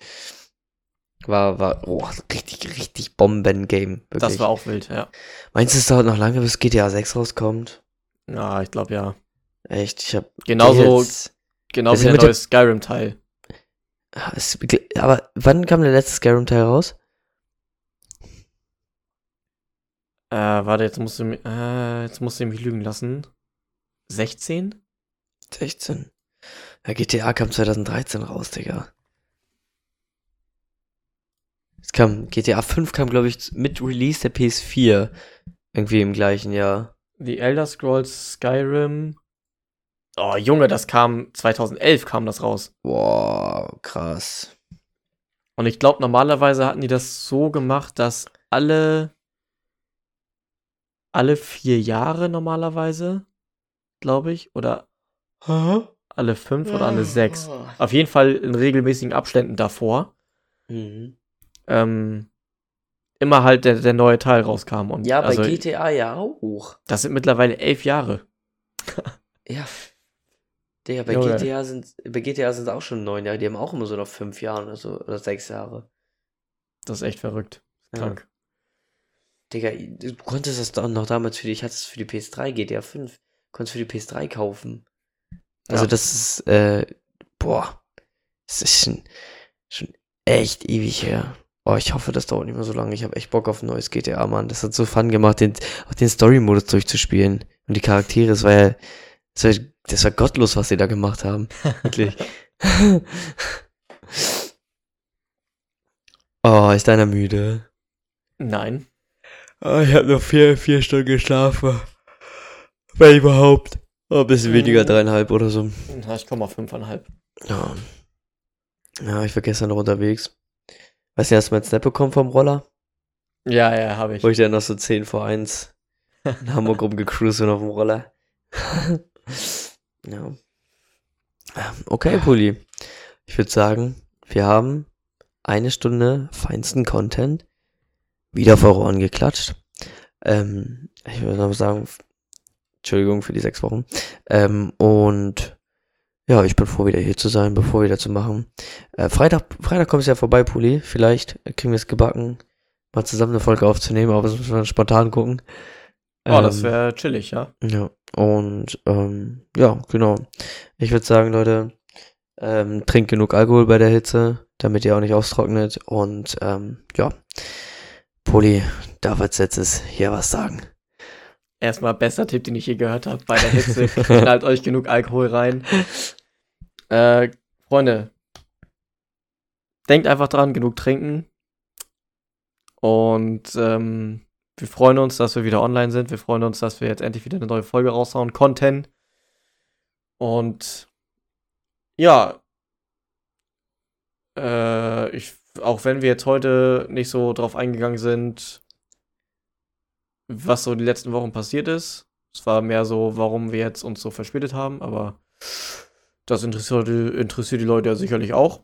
War, war, boah, richtig, richtig Bomben-Game. Das war auch wild, ja. Meinst du, es dauert noch lange, bis GTA 6 rauskommt? Ja, ich glaube ja. Echt, ich hab. Genauso, jetzt- genau wie der neue Skyrim-Teil. Ah, aber wann kam der letzte Skyrim-Teil raus? Äh, warte, jetzt musst du, äh, jetzt musst du mich lügen lassen. 16? 16. Ja, GTA kam 2013 raus, Digga. Es kam, GTA 5 kam, glaube ich, mit Release der PS4. Irgendwie im gleichen Jahr. The Elder Scrolls Skyrim. Oh, Junge, das kam 2011 kam das raus. Boah, krass. Und ich glaube, normalerweise hatten die das so gemacht, dass alle alle vier Jahre normalerweise, glaube ich, oder alle fünf oder alle sechs. Auf jeden Fall in regelmäßigen Abständen davor. Mhm. Ähm, immer halt der, der neue Teil rauskam. Und Ja, bei also, GTA ja auch. das sind mittlerweile elf Jahre. Ja. Digga, bei Junge. GTA sind, bei GTA sind es auch schon neun Jahre. Die haben auch immer so noch fünf Jahre oder so, oder sechs Jahre. Das ist echt verrückt. Ja. Digga, du konntest das doch noch damals für die, ich hatte es für die PS3, GTA 5, konntest für die PS3 kaufen. Also Ja. das ist, äh, boah, das ist schon, schon echt ewig her. Oh, ich hoffe, das dauert nicht mehr so lange. Ich habe echt Bock auf ein neues GTA, Mann. Das hat so Fun gemacht, den, auch den Story-Modus durchzuspielen. Und die Charaktere, das war ja, das war, das war gottlos, was sie da gemacht haben. Wirklich. oh, ist deiner müde? Nein. Ah, ich habe noch vier, vier Stunden geschlafen. Wenn überhaupt. Oh, ein bisschen weniger, Mhm. dreieinhalb oder so. Na, ich komme auf fünfeinhalb. Ja. Ja, ich war gestern noch unterwegs. Weißt du, hast du mein Snap bekommen vom Roller? Ja, ja, habe ich. Wo ich dann noch so 10 vor 1 in Hamburg rumgecruised bin auf dem Roller. ja. Okay, Pulli. Ich würde sagen, wir haben eine Stunde feinsten Content wieder vor Ohren geklatscht. Ähm, ich würde noch sagen, Entschuldigung für die sechs Wochen. Ähm, und ja, ich bin froh, wieder hier zu sein, bevor wieder zu machen. Äh, Freitag, Freitag kommst du ja vorbei, Puli. Vielleicht kriegen wir es gebacken, mal zusammen eine Folge aufzunehmen, aber das müssen wir spontan gucken. Oh, das Ähm, wäre chillig, ja. ja, und ähm, ja, genau. Ich würde sagen, Leute, ähm, trinkt genug Alkohol bei der Hitze, damit ihr auch nicht austrocknet. Und ähm, ja, Poli, darf als letztes hier was sagen. Erstmal bester Tipp, den ich je gehört habe. Bei der Hitze knallt euch genug Alkohol rein. Äh, Freunde, denkt einfach dran, genug trinken. Und ähm, wir freuen uns, dass wir wieder online sind. Wir freuen uns, dass wir jetzt endlich wieder eine neue Folge raushauen. Content. Und ja, äh, ich, auch wenn wir jetzt heute nicht so drauf eingegangen sind, was so die letzten Wochen passiert ist. Es war mehr so, warum wir jetzt uns so verspätet haben, aber das interessiert, die- interessiert die Leute ja sicherlich auch.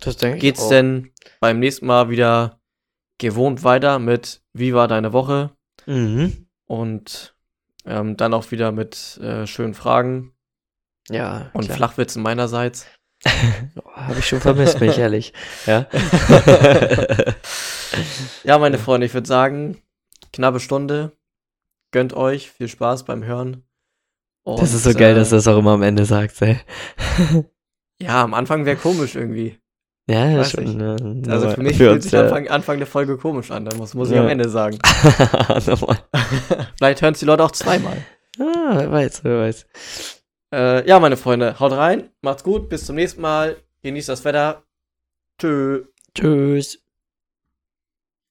Das denke Geht's denn beim nächsten Mal wieder gewohnt weiter mit Wie war deine Woche? Mhm. Und ähm, dann auch wieder mit äh, schönen Fragen Ja, und klar. Flachwitzen meinerseits. Habe ich schon vermisst, bin ich ehrlich. Ja. Ja, meine Freunde, ich würde sagen, knappe Stunde. Gönnt euch, viel Spaß beim Hören. das ist so Und, geil, äh, dass du das auch immer am Ende sagst, ey. Ja, am Anfang wäre komisch irgendwie. Ja, das Weiß ist schon. ne, Also für mich für fühlt uns, sich. Anfang, Anfang der Folge komisch an. Da muss, muss ich Ja. am Ende sagen. Vielleicht hören es die Leute auch zweimal. Ah, wer weiß, wer weiß. Äh, ja, meine Freunde, haut rein, macht's gut, bis zum nächsten Mal, genießt das Wetter. Tschö. Tschüss.